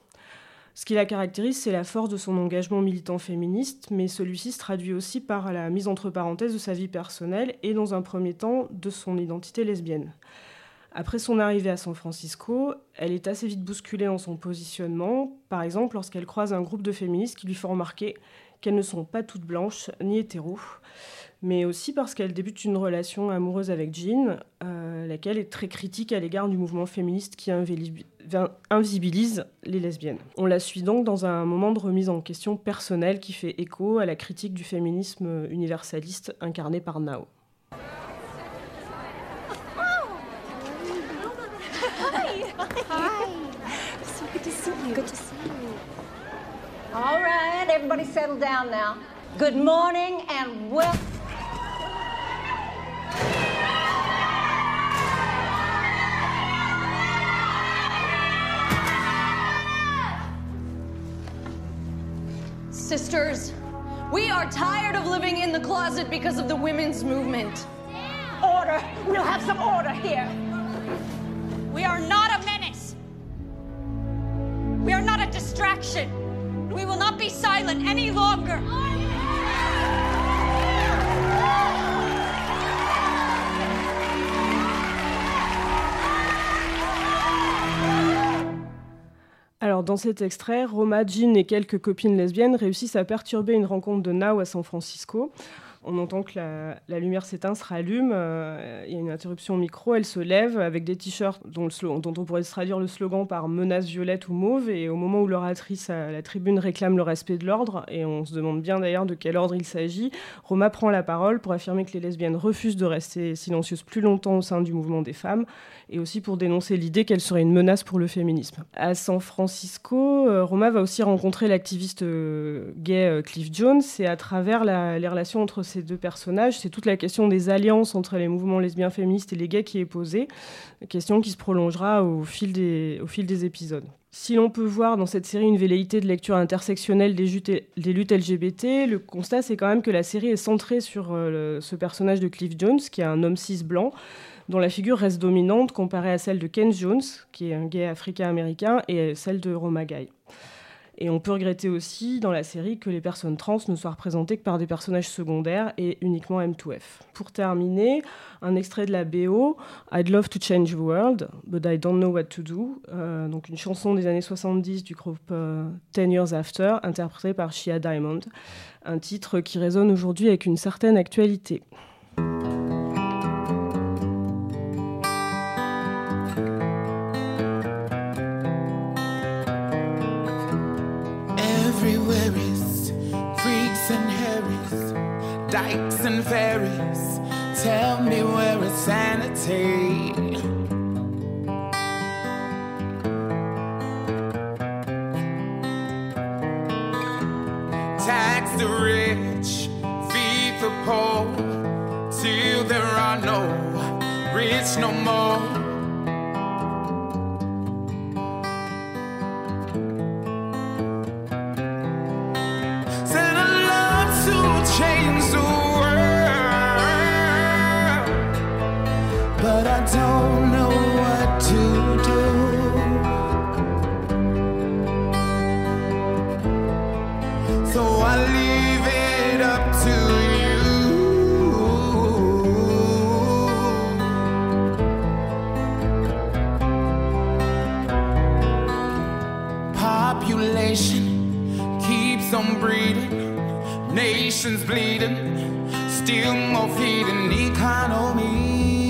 Ce qui la caractérise, c'est la force de son engagement militant féministe, mais celui-ci se traduit aussi par la mise entre parenthèses de sa vie personnelle et, dans un premier temps, de son identité lesbienne. Après son arrivée à San Francisco, elle est assez vite bousculée dans son positionnement, par exemple lorsqu'elle croise un groupe de féministes qui lui font remarquer qu'elles ne sont pas toutes blanches ni hétéros, mais aussi parce qu'elle débute une relation amoureuse avec Jean, euh, laquelle est très critique à l'égard du mouvement féministe qui invisibilise les lesbiennes. On la suit donc dans un moment de remise en question personnelle qui fait écho à la critique du féminisme universaliste incarné par Nao. All everybody settle down now. Good morning and well. Sisters, we are tired of living in the closet because of the women's movement. Order. We'll have some order here. We are not a menace. We are not a distraction. We will not be silent any longer. Dans cet extrait, Roma, Jean et quelques copines lesbiennes réussissent à perturber une rencontre de Now à San Francisco. On entend que la, lumière s'éteint, se rallume, euh, il y a une interruption au micro, elle se lève avec des t-shirts dont, dont, on pourrait traduire le slogan par menace violette ou mauve, et au moment où l'oratrice à la tribune réclame le respect de l'ordre, et on se demande bien d'ailleurs de quel ordre il s'agit, Roma prend la parole pour affirmer que les lesbiennes refusent de rester silencieuses plus longtemps au sein du mouvement des femmes, et aussi pour dénoncer l'idée qu'elle serait une menace pour le féminisme. À San Francisco, euh, Roma va aussi rencontrer l'activiste euh, gay Cliff Jones, et à travers les relations entre ces deux personnages, c'est toute la question des alliances entre les mouvements lesbiens féministes et les gays qui est posée, question qui se prolongera au fil des, épisodes. Si l'on peut voir dans cette série une velléité de lecture intersectionnelle des, luttes LGBT, le constat c'est quand même que la série est centrée sur euh, ce personnage de Cliff Jones, qui est un homme cis blanc, dont la figure reste dominante comparée à celle de Ken Jones, qui est un gay africain-américain, et celle de Roma Guy. Et on peut regretter aussi dans la série que les personnes trans ne soient représentées que par des personnages secondaires et uniquement M2F. Pour terminer, un extrait de la BO, I'd Love to Change the World, but I Don't Know What to Do, euh, donc une chanson des années 70 du groupe euh, Ten Years After, interprétée par Shia Diamond, un titre qui résonne aujourd'hui avec une certaine actualité. And ferries. Tell me where it's sanity. Tax the rich, feed the poor, till there are no rich no more. Some on breeding, nations bleeding, still more feeding economy.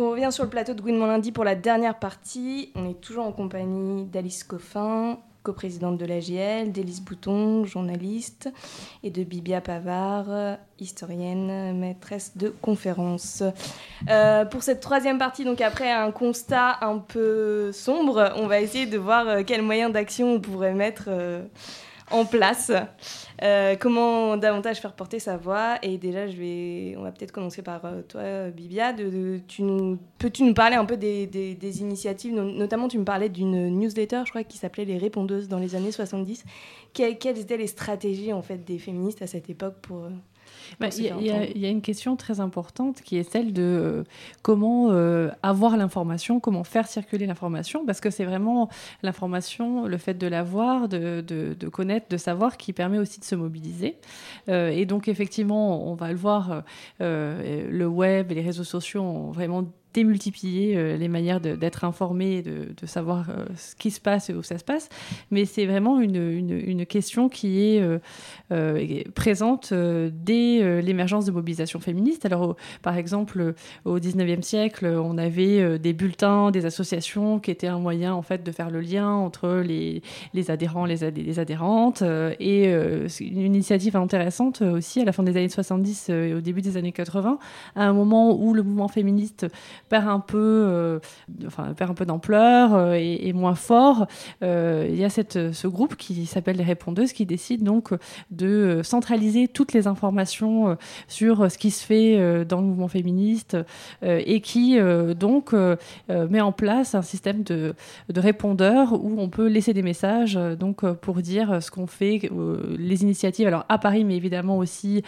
On revient sur le plateau de Gouinement lundi pour la dernière partie. On est toujours en compagnie d'Alice Coffin, coprésidente de l'AGL, d'Élise Bouton, journaliste, et de Bibia Pavard, historienne, maîtresse de conférence. Euh, pour cette troisième partie, donc après un constat un peu sombre, on va essayer de voir euh, quels moyens d'action on pourrait mettre. Euh, en place. Euh, comment davantage faire porter sa voix? Et déjà, je vais, on va peut-être commencer par euh, toi, Bibia. Peux-tu nous parler un peu des, initiatives? No- Notamment, tu me parlais d'une newsletter, je crois, qui s'appelait Les Répondeuses dans les années 70. Que- quelles étaient les stratégies en fait des féministes à cette époque pour, euh, Bah, Il y, a- y une question très importante qui est celle de euh, comment euh, avoir l'information, comment faire circuler l'information, parce que c'est vraiment l'information, le fait de l'avoir, de, de, de connaître, de savoir, qui permet aussi de se mobiliser. Euh, et donc effectivement, on va le voir, le web et les réseaux sociaux ont vraiment démultiplié euh, les manières d'être informé de, savoir euh, ce qui se passe et où ça se passe. Mais c'est vraiment une, une, question qui est euh, présente dès l'émergence de mobilisations féministes. Alors, par exemple, au 19e siècle, on avait des bulletins, des associations qui étaient un moyen en fait de faire le lien entre les, les adhérents, les, adhé- les adhérentes. et euh, une initiative intéressante aussi à la fin des années 70 euh, et au début des années 80, à un moment où le mouvement féministe perd un peu, euh, enfin, perd un peu d'ampleur euh, et, moins fort. Euh, il y a cette, ce groupe qui s'appelle les répondeuses qui décide donc de centraliser toutes les informations sur ce qui se fait dans le mouvement féministe et qui donc met en place un système de, de répondeurs où on peut laisser des messages donc pour dire ce qu'on fait, les initiatives, alors à Paris mais évidemment aussi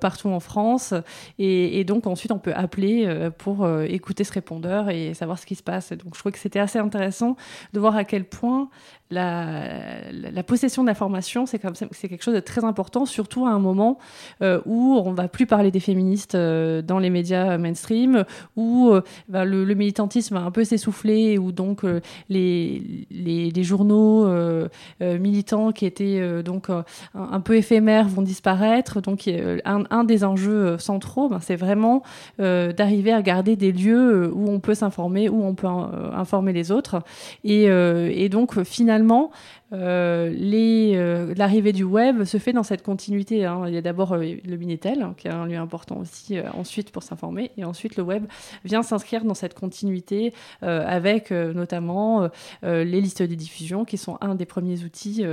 partout en France et, et donc ensuite on peut appeler pour écouter ce répondeur et savoir ce qui se passe. Donc je trouvais que c'était assez intéressant de voir à quel point la, la, la possession d'informations, c'est quelque chose de très important, surtout à un moment euh, où on va plus parler des féministes euh, dans les médias mainstream, où euh, ben, le, militantisme va un peu s'essouffler, où donc euh, les, journaux euh, euh, militants qui étaient euh, donc euh, un, peu éphémères vont disparaître. Donc euh, un, des enjeux euh, centraux, ben, c'est vraiment euh, d'arriver à garder des lieux euh, où on peut s'informer, où on peut euh, informer les autres. Et, euh, donc finalement, l'arrivée du web se fait dans cette continuité. hein. Il y a d'abord le Minitel, hein, qui est un lieu important aussi, ensuite pour s'informer, et ensuite le web vient s'inscrire dans cette continuité avec notamment les listes de diffusion, qui sont un des premiers outils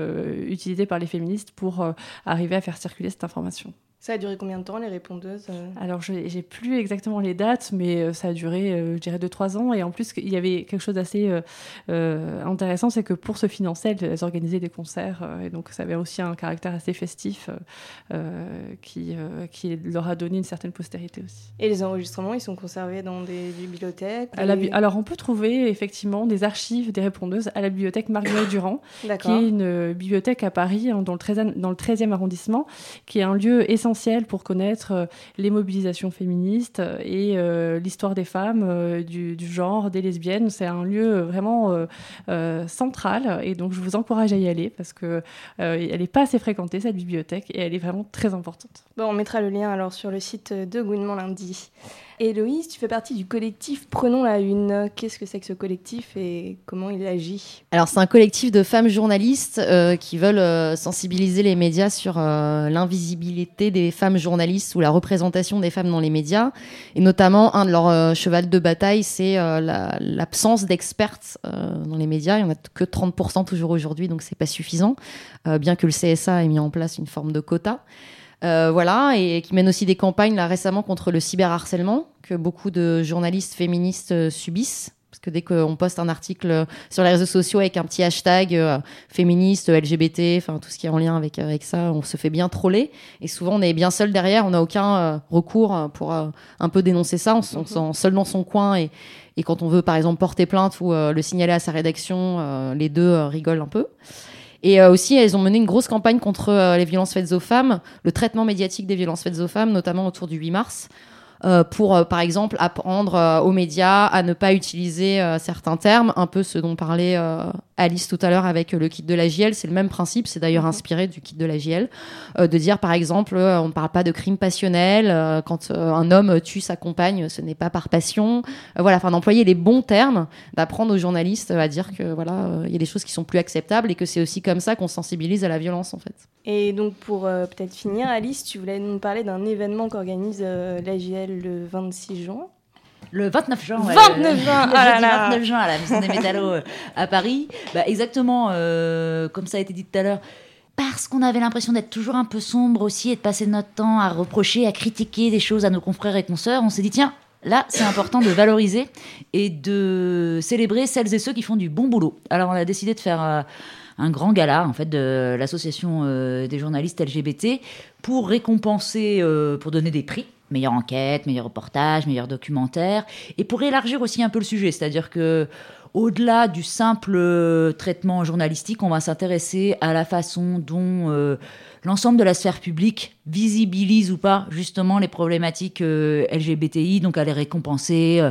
utilisés par les féministes pour arriver à faire circuler cette information. Ça a duré combien de temps, les répondeuses euh Alors, je j'ai plus exactement les dates, mais euh, ça a duré, euh, je dirais, 2-3 ans. Et en plus, il y avait quelque chose d'assez euh, euh, intéressant, c'est que pour se financer, elles, elles organisaient des concerts. et donc, ça avait aussi un caractère assez festif qui, qui leur a donné une certaine postérité aussi. Et les enregistrements, ils sont conservés dans des bibliothèques À la alors, on peut trouver effectivement des archives des répondeuses à la bibliothèque Marguerite *coughs* Durand, qui est une bibliothèque à Paris, hein, dans, le 13e, dans le 13e arrondissement, qui est un lieu essentiel pour connaître euh, les mobilisations féministes et euh, l'histoire des femmes, euh, du, genre, des lesbiennes. C'est un lieu vraiment central et donc je vous encourage à y aller parce que elle n'est pas assez fréquentée cette bibliothèque et elle est vraiment très importante. Bon, on mettra le lien alors sur le site de Gouinement lundi. Héloïse, tu fais partie du collectif Prenons la Une. Qu'est-ce que c'est que ce collectif et comment il agit? Alors, c'est un collectif de femmes journalistes euh, qui veulent euh, sensibiliser les médias sur euh, l'invisibilité des femmes journalistes ou la représentation des femmes dans les médias. Et notamment, un de leurs chevals de bataille, c'est la- l'absence d'expertes dans les médias. Il n'y en a que 30% toujours aujourd'hui, donc c'est pas suffisant, bien que le CSA ait mis en place une forme de quota. Euh, voilà, et qui mène aussi des campagnes là récemment contre le cyberharcèlement que beaucoup de journalistes féministes euh, subissent. Parce que dès qu'on poste un article sur les réseaux sociaux avec un petit hashtag euh, féministe, LGBT, enfin tout ce qui est en lien avec, avec ça, on se fait bien troller. Et souvent, on est bien seul derrière, on n'a aucun euh, recours pour euh, un peu dénoncer ça. On se on se sent seul dans son coin. Et, et quand on veut, par exemple, porter plainte ou le signaler à sa rédaction, les deux rigolent un peu. Et euh, aussi, elles ont mené une grosse campagne contre euh, les violences faites aux femmes, le traitement médiatique des violences faites aux femmes, notamment autour du 8 mars, euh, pour, par exemple, apprendre aux médias à ne pas utiliser certains termes, un peu ce dont parlait Alice tout à l'heure avec euh, le kit de la JL. C'est le même principe, c'est d'ailleurs inspiré du kit de la JL, euh, de dire, par exemple, euh, on ne parle pas de crime passionnel, euh, quand un homme tue sa compagne, ce n'est pas par passion. Voilà, enfin, d'employer les bons termes, d'apprendre aux journalistes à dire que voilà, il y a des choses qui sont plus acceptables et que c'est aussi comme ça qu'on sensibilise à la violence, en fait. Et donc, pour peut-être finir, Alice, tu voulais nous parler d'un événement qu'organise euh, l'AGL le 26 juin. Le 29 juin. ouais, 29 le- juin, le ah là jeudi là. 29 juin à la Maison des Métallos euh, à Paris. Bah, exactement, euh, comme ça a été dit tout à l'heure. parce qu'on avait l'impression d'être toujours un peu sombre aussi et de passer notre temps à reprocher, à critiquer des choses à nos confrères et consoeurs, on s'est dit tiens, là c'est important de valoriser et de célébrer celles et ceux qui font du bon boulot. Alors on a décidé de faire euh, un grand gala en fait de l'association euh, des journalistes LGBT pour récompenser, euh, pour donner des prix meilleure enquête, meilleur reportage, meilleur documentaire, et pour élargir aussi un peu le sujet, c'est-à-dire que au-delà du simple euh, traitement journalistique, on va s'intéresser à la façon dont euh, l'ensemble de la sphère publique visibilise ou pas justement les problématiques euh, LGBTI, donc à les récompenser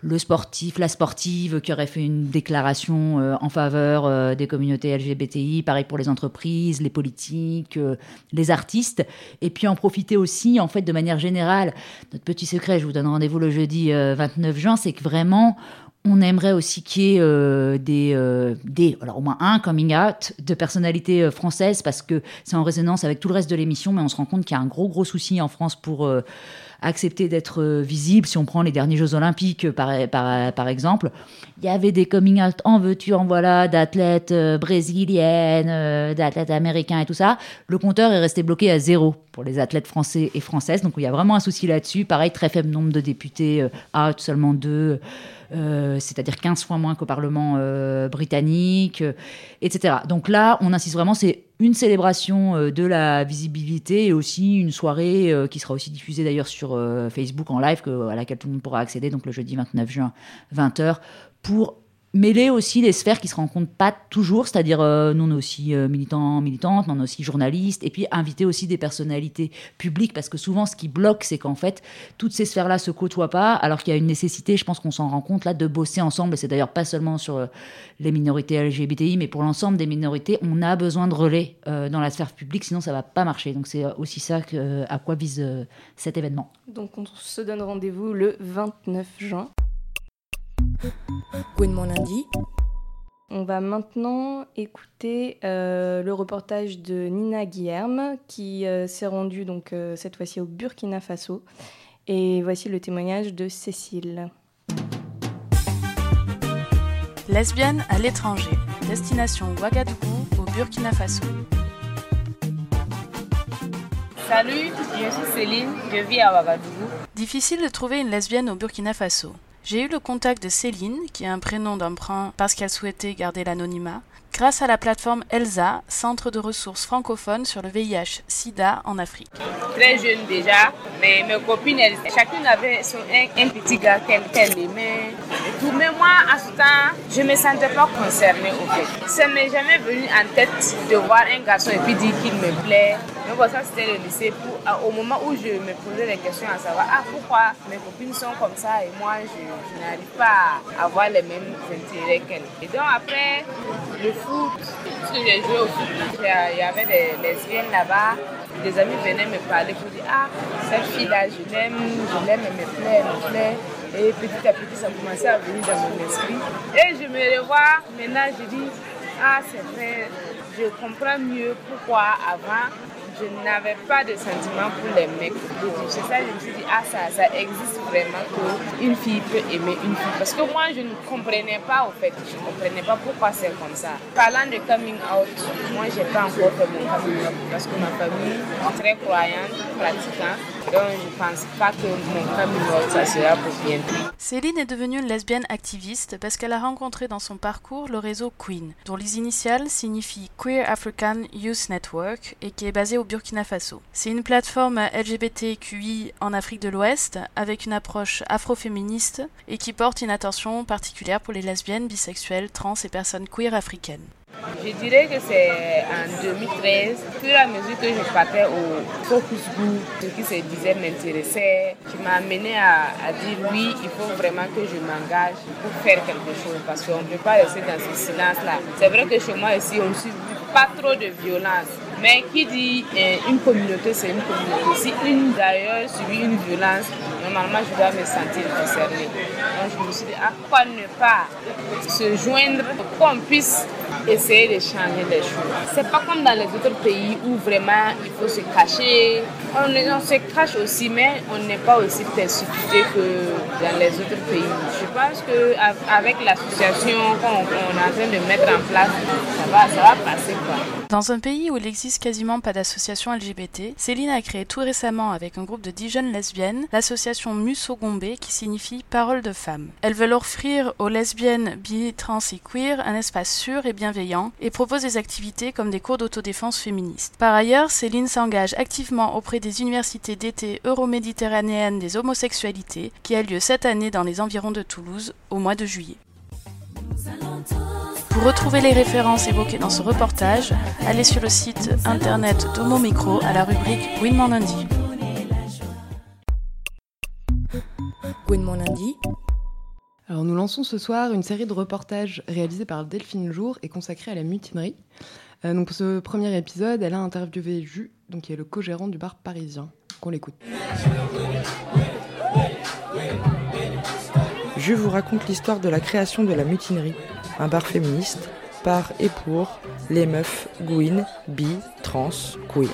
le sportif, la sportive qui aurait fait une déclaration euh, en faveur euh, des communautés LGBTI, pareil pour les entreprises, les politiques, euh, les artistes, et puis en profiter aussi, en fait, de manière générale. Notre petit secret, je vous donne rendez-vous le jeudi 29 juin, c'est que vraiment, on aimerait aussi qu'il y ait des, des, alors au moins un coming out de personnalités françaises parce que c'est en résonance avec tout le reste de l'émission, mais on se rend compte qu'il y a un gros gros souci en France pour accepter d'être euh, visible. Si on prend les derniers Jeux Olympiques, euh, par, par, par exemple, il y avait des coming out en veux-tu, en voilà, d'athlètes euh, brésiliennes, d'athlètes américains et tout ça. Le compteur est resté bloqué à zéro pour les athlètes français et françaises. Donc il y a vraiment un souci là-dessus. Pareil, très faible nombre de députés, out, seulement deux. Euh, c'est-à-dire 15 fois moins qu'au Parlement euh, britannique, euh, etc. Donc là, on insiste vraiment, c'est une célébration de la visibilité et aussi une soirée qui sera aussi diffusée d'ailleurs sur Facebook en live, à laquelle tout le monde pourra accéder, donc le jeudi 29 juin, 20h, pour mêler aussi les sphères qui se rencontrent pas toujours, c'est-à-dire euh, nous on est aussi euh, militants, militantes, on est aussi journalistes, et puis inviter aussi des personnalités publiques, parce que souvent ce qui bloque, c'est qu'en fait toutes ces sphères-là se côtoient pas, alors qu'il y a une nécessité, je pense qu'on s'en rend compte là, de bosser ensemble, et c'est d'ailleurs pas seulement sur euh, les minorités LGBTI, mais pour l'ensemble des minorités, on a besoin de relais dans la sphère publique, sinon ça va pas marcher. Donc c'est aussi ça à quoi vise cet événement. Donc on se donne rendez-vous le 29 juin. Mon lundi. On va maintenant écouter euh, le reportage de Nina Guilherme qui euh, s'est rendue donc euh, cette fois-ci au Burkina Faso. Et voici le témoignage de Cécile. Lesbienne à l'étranger. Destination Ouagadougou au Burkina Faso. Salut, je suis Céline, je vis à Ouagadougou. Difficile de trouver une lesbienne au Burkina Faso. J'ai eu le contact de Céline, qui a un prénom d'emprunt parce qu'elle souhaitait garder l'anonymat, grâce à la plateforme ELSA, centre de ressources francophones sur le VIH-Sida en Afrique. Très jeune déjà, mais mes copines, chacune avait un, petit gars qu'elle aimait. Mais moi, à ce temps, je ne me sentais pas concernée au fait. Ça m'est jamais venu en tête de voir un garçon et puis dire qu'il me plaît. Bon, ça c'était le lycée. Au moment où je me posais des questions à savoir ah, pourquoi mes copines sont comme ça et moi je, n'arrive pas à avoir les mêmes intérêts qu'elles. Et donc après le foot, parce que j'ai joué au foot, il y avait des lesbiennes là-bas. Des amis venaient me parler pour dire ah cette fille-là je l'aime, je l'aime, elle me plaît, elle me plaît. Et petit à petit, ça commençait à venir dans mon esprit. Et je me revois, maintenant, je dis, ah, c'est vrai, je comprends mieux pourquoi avant, je n'avais pas de sentiment pour les mecs. C'est ça, je me suis dit, ah, ça, ça existe vraiment qu'une fille peut aimer une fille. Parce que moi, je ne comprenais pas, au fait, je ne comprenais pas pourquoi c'est comme ça. Parlant de coming out, moi, je n'ai pas encore fait mon coming out parce que ma famille est très croyante, pratiquante. Donc, je ne pense pas que mon coming out, ça sera pour bientôt. Céline est devenue une lesbienne activiste parce qu'elle a rencontré dans son parcours le réseau Queen, dont les initiales signifient Queer African Youth Network et qui est basé au Burkina Faso. C'est une plateforme LGBTQI en Afrique de l'Ouest avec une approche afroféministe et qui porte une attention particulière pour les lesbiennes, bisexuelles, trans et personnes queer africaines. Je dirais que c'est en 2013, au fur et à mesure que je partais au focus group, ce qui se disait m'intéressait, qui m'a amené à, dire oui, il faut vraiment que je m'engage pour faire quelque chose parce qu'on ne peut pas rester dans ce silence-là. C'est vrai que chez moi ici, on ne subit pas trop de violence. Mais qui dit euh, une communauté, c'est une communauté. Si une d'ailleurs subit une violence, normalement je dois me sentir concernée. À quoi ne pas se joindre pour qu'on puisse essayer de changer les choses. C'est pas comme dans les autres pays où vraiment il faut se cacher. On, se cache aussi, mais on n'est pas aussi persécuté que dans les autres pays. Je pense qu'avec l'association qu'on est en train de mettre en place, va, ça va passer quoi. Dans un pays où il n'existe quasiment pas d'association LGBT, Céline a créé tout récemment avec un groupe de 10 jeunes lesbiennes l'association Musogombe qui signifie Parole de femmes. Elles veulent offrir aux lesbiennes, bi, trans et queer un espace sûr et bienveillant et propose des activités comme des cours d'autodéfense féministe. Par ailleurs, Céline s'engage activement auprès des universités d'été euroméditerranéennes des homosexualités qui a lieu cette année dans les environs de Toulouse au mois de juillet. Pour retrouver les références évoquées dans ce reportage, allez sur le site internet d'Homo Micro à la rubrique Win Mon Lundi. Lundi. Alors nous lançons ce soir une série de reportages réalisés par Delphine Jour et consacrés à la mutinerie. Euh, donc pour ce premier épisode, elle a interviewé Jus, donc qui est le co-gérant du bar parisien. Qu'on l'écoute. Je vous raconte l'histoire de la création de la mutinerie, un bar féministe par et pour les meufs gouines, bi, trans, queer.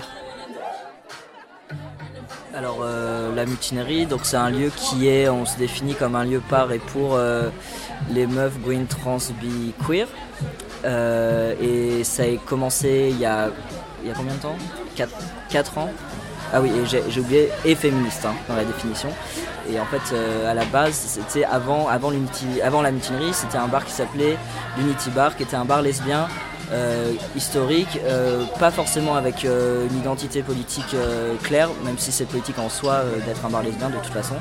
Alors euh, la mutinerie, donc c'est un lieu qui est, on se définit comme un lieu par et pour euh, les meufs gouines, trans, bi, queer. Euh, et ça a commencé il y a, il y a combien de temps? 4, ans Ah oui, j'ai oublié, et féministe hein, dans la définition. Et en fait, euh, à la base, c'était avant, avant, avant la mutinerie, c'était un bar qui s'appelait l'Unity Bar, qui était un bar lesbien euh, historique, euh, pas forcément avec une identité politique claire, même si c'est politique en soi d'être un bar lesbien de toute façon.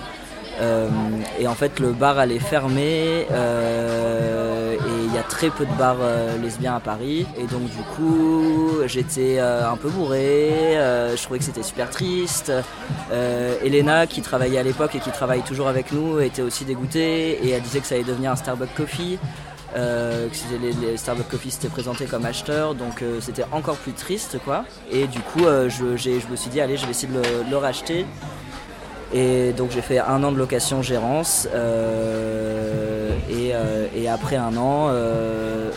Et en fait, le bar allait fermer très peu de bars euh, lesbiens à Paris. Et donc, du coup, j'étais euh, un peu bourré, euh, je trouvais que c'était super triste. Elena, qui travaillait à l'époque et qui travaille toujours avec nous, était aussi dégoûtée et elle disait que ça allait devenir un Starbucks Coffee. Que les, Starbucks Coffee s'étaient présentés comme acheteurs, donc c'était encore plus triste quoi. Et du coup, je, me suis dit, allez, je vais essayer de le, racheter. Et donc j'ai fait un an de location gérance et, euh, et après un an, euh,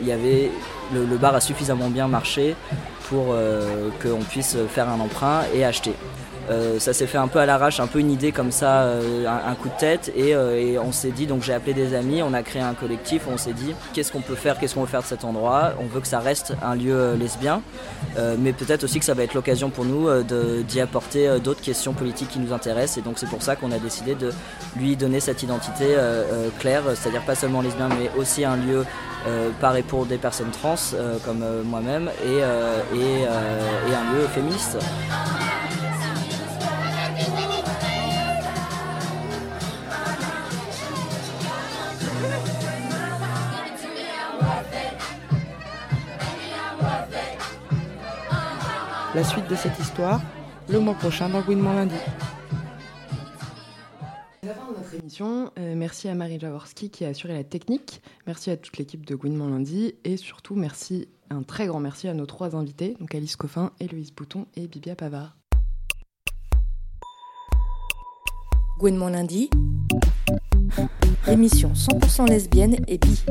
le bar a suffisamment bien marché pour euh, qu'on puisse faire un emprunt et acheter. Euh, ça s'est fait un peu à l'arrache, un peu une idée comme ça, euh, un, coup de tête, et, euh, et on s'est dit, donc j'ai appelé des amis, on a créé un collectif, on s'est dit, qu'est-ce qu'on peut faire, qu'est-ce qu'on veut faire de cet endroit? On veut que ça reste un lieu lesbien, mais peut-être aussi que ça va être l'occasion pour nous d'y apporter d'autres questions politiques qui nous intéressent, et donc c'est pour ça qu'on a décidé de lui donner cette identité claire, c'est-à-dire pas seulement lesbien, mais aussi un lieu par et pour des personnes trans, comme moi-même, et un lieu féministe. La suite de cette histoire, le mois prochain dans Gouinement lundi. Notre émission. Euh, merci à Marie Jaworski qui a assuré la technique. Merci à toute l'équipe de Gouinement lundi. Et surtout, merci, un très grand merci à nos trois invités, donc Alice Coffin, Héloïse Bouton et Bibia Pavard. Mon lundi. L'émission 100% lesbienne et bi.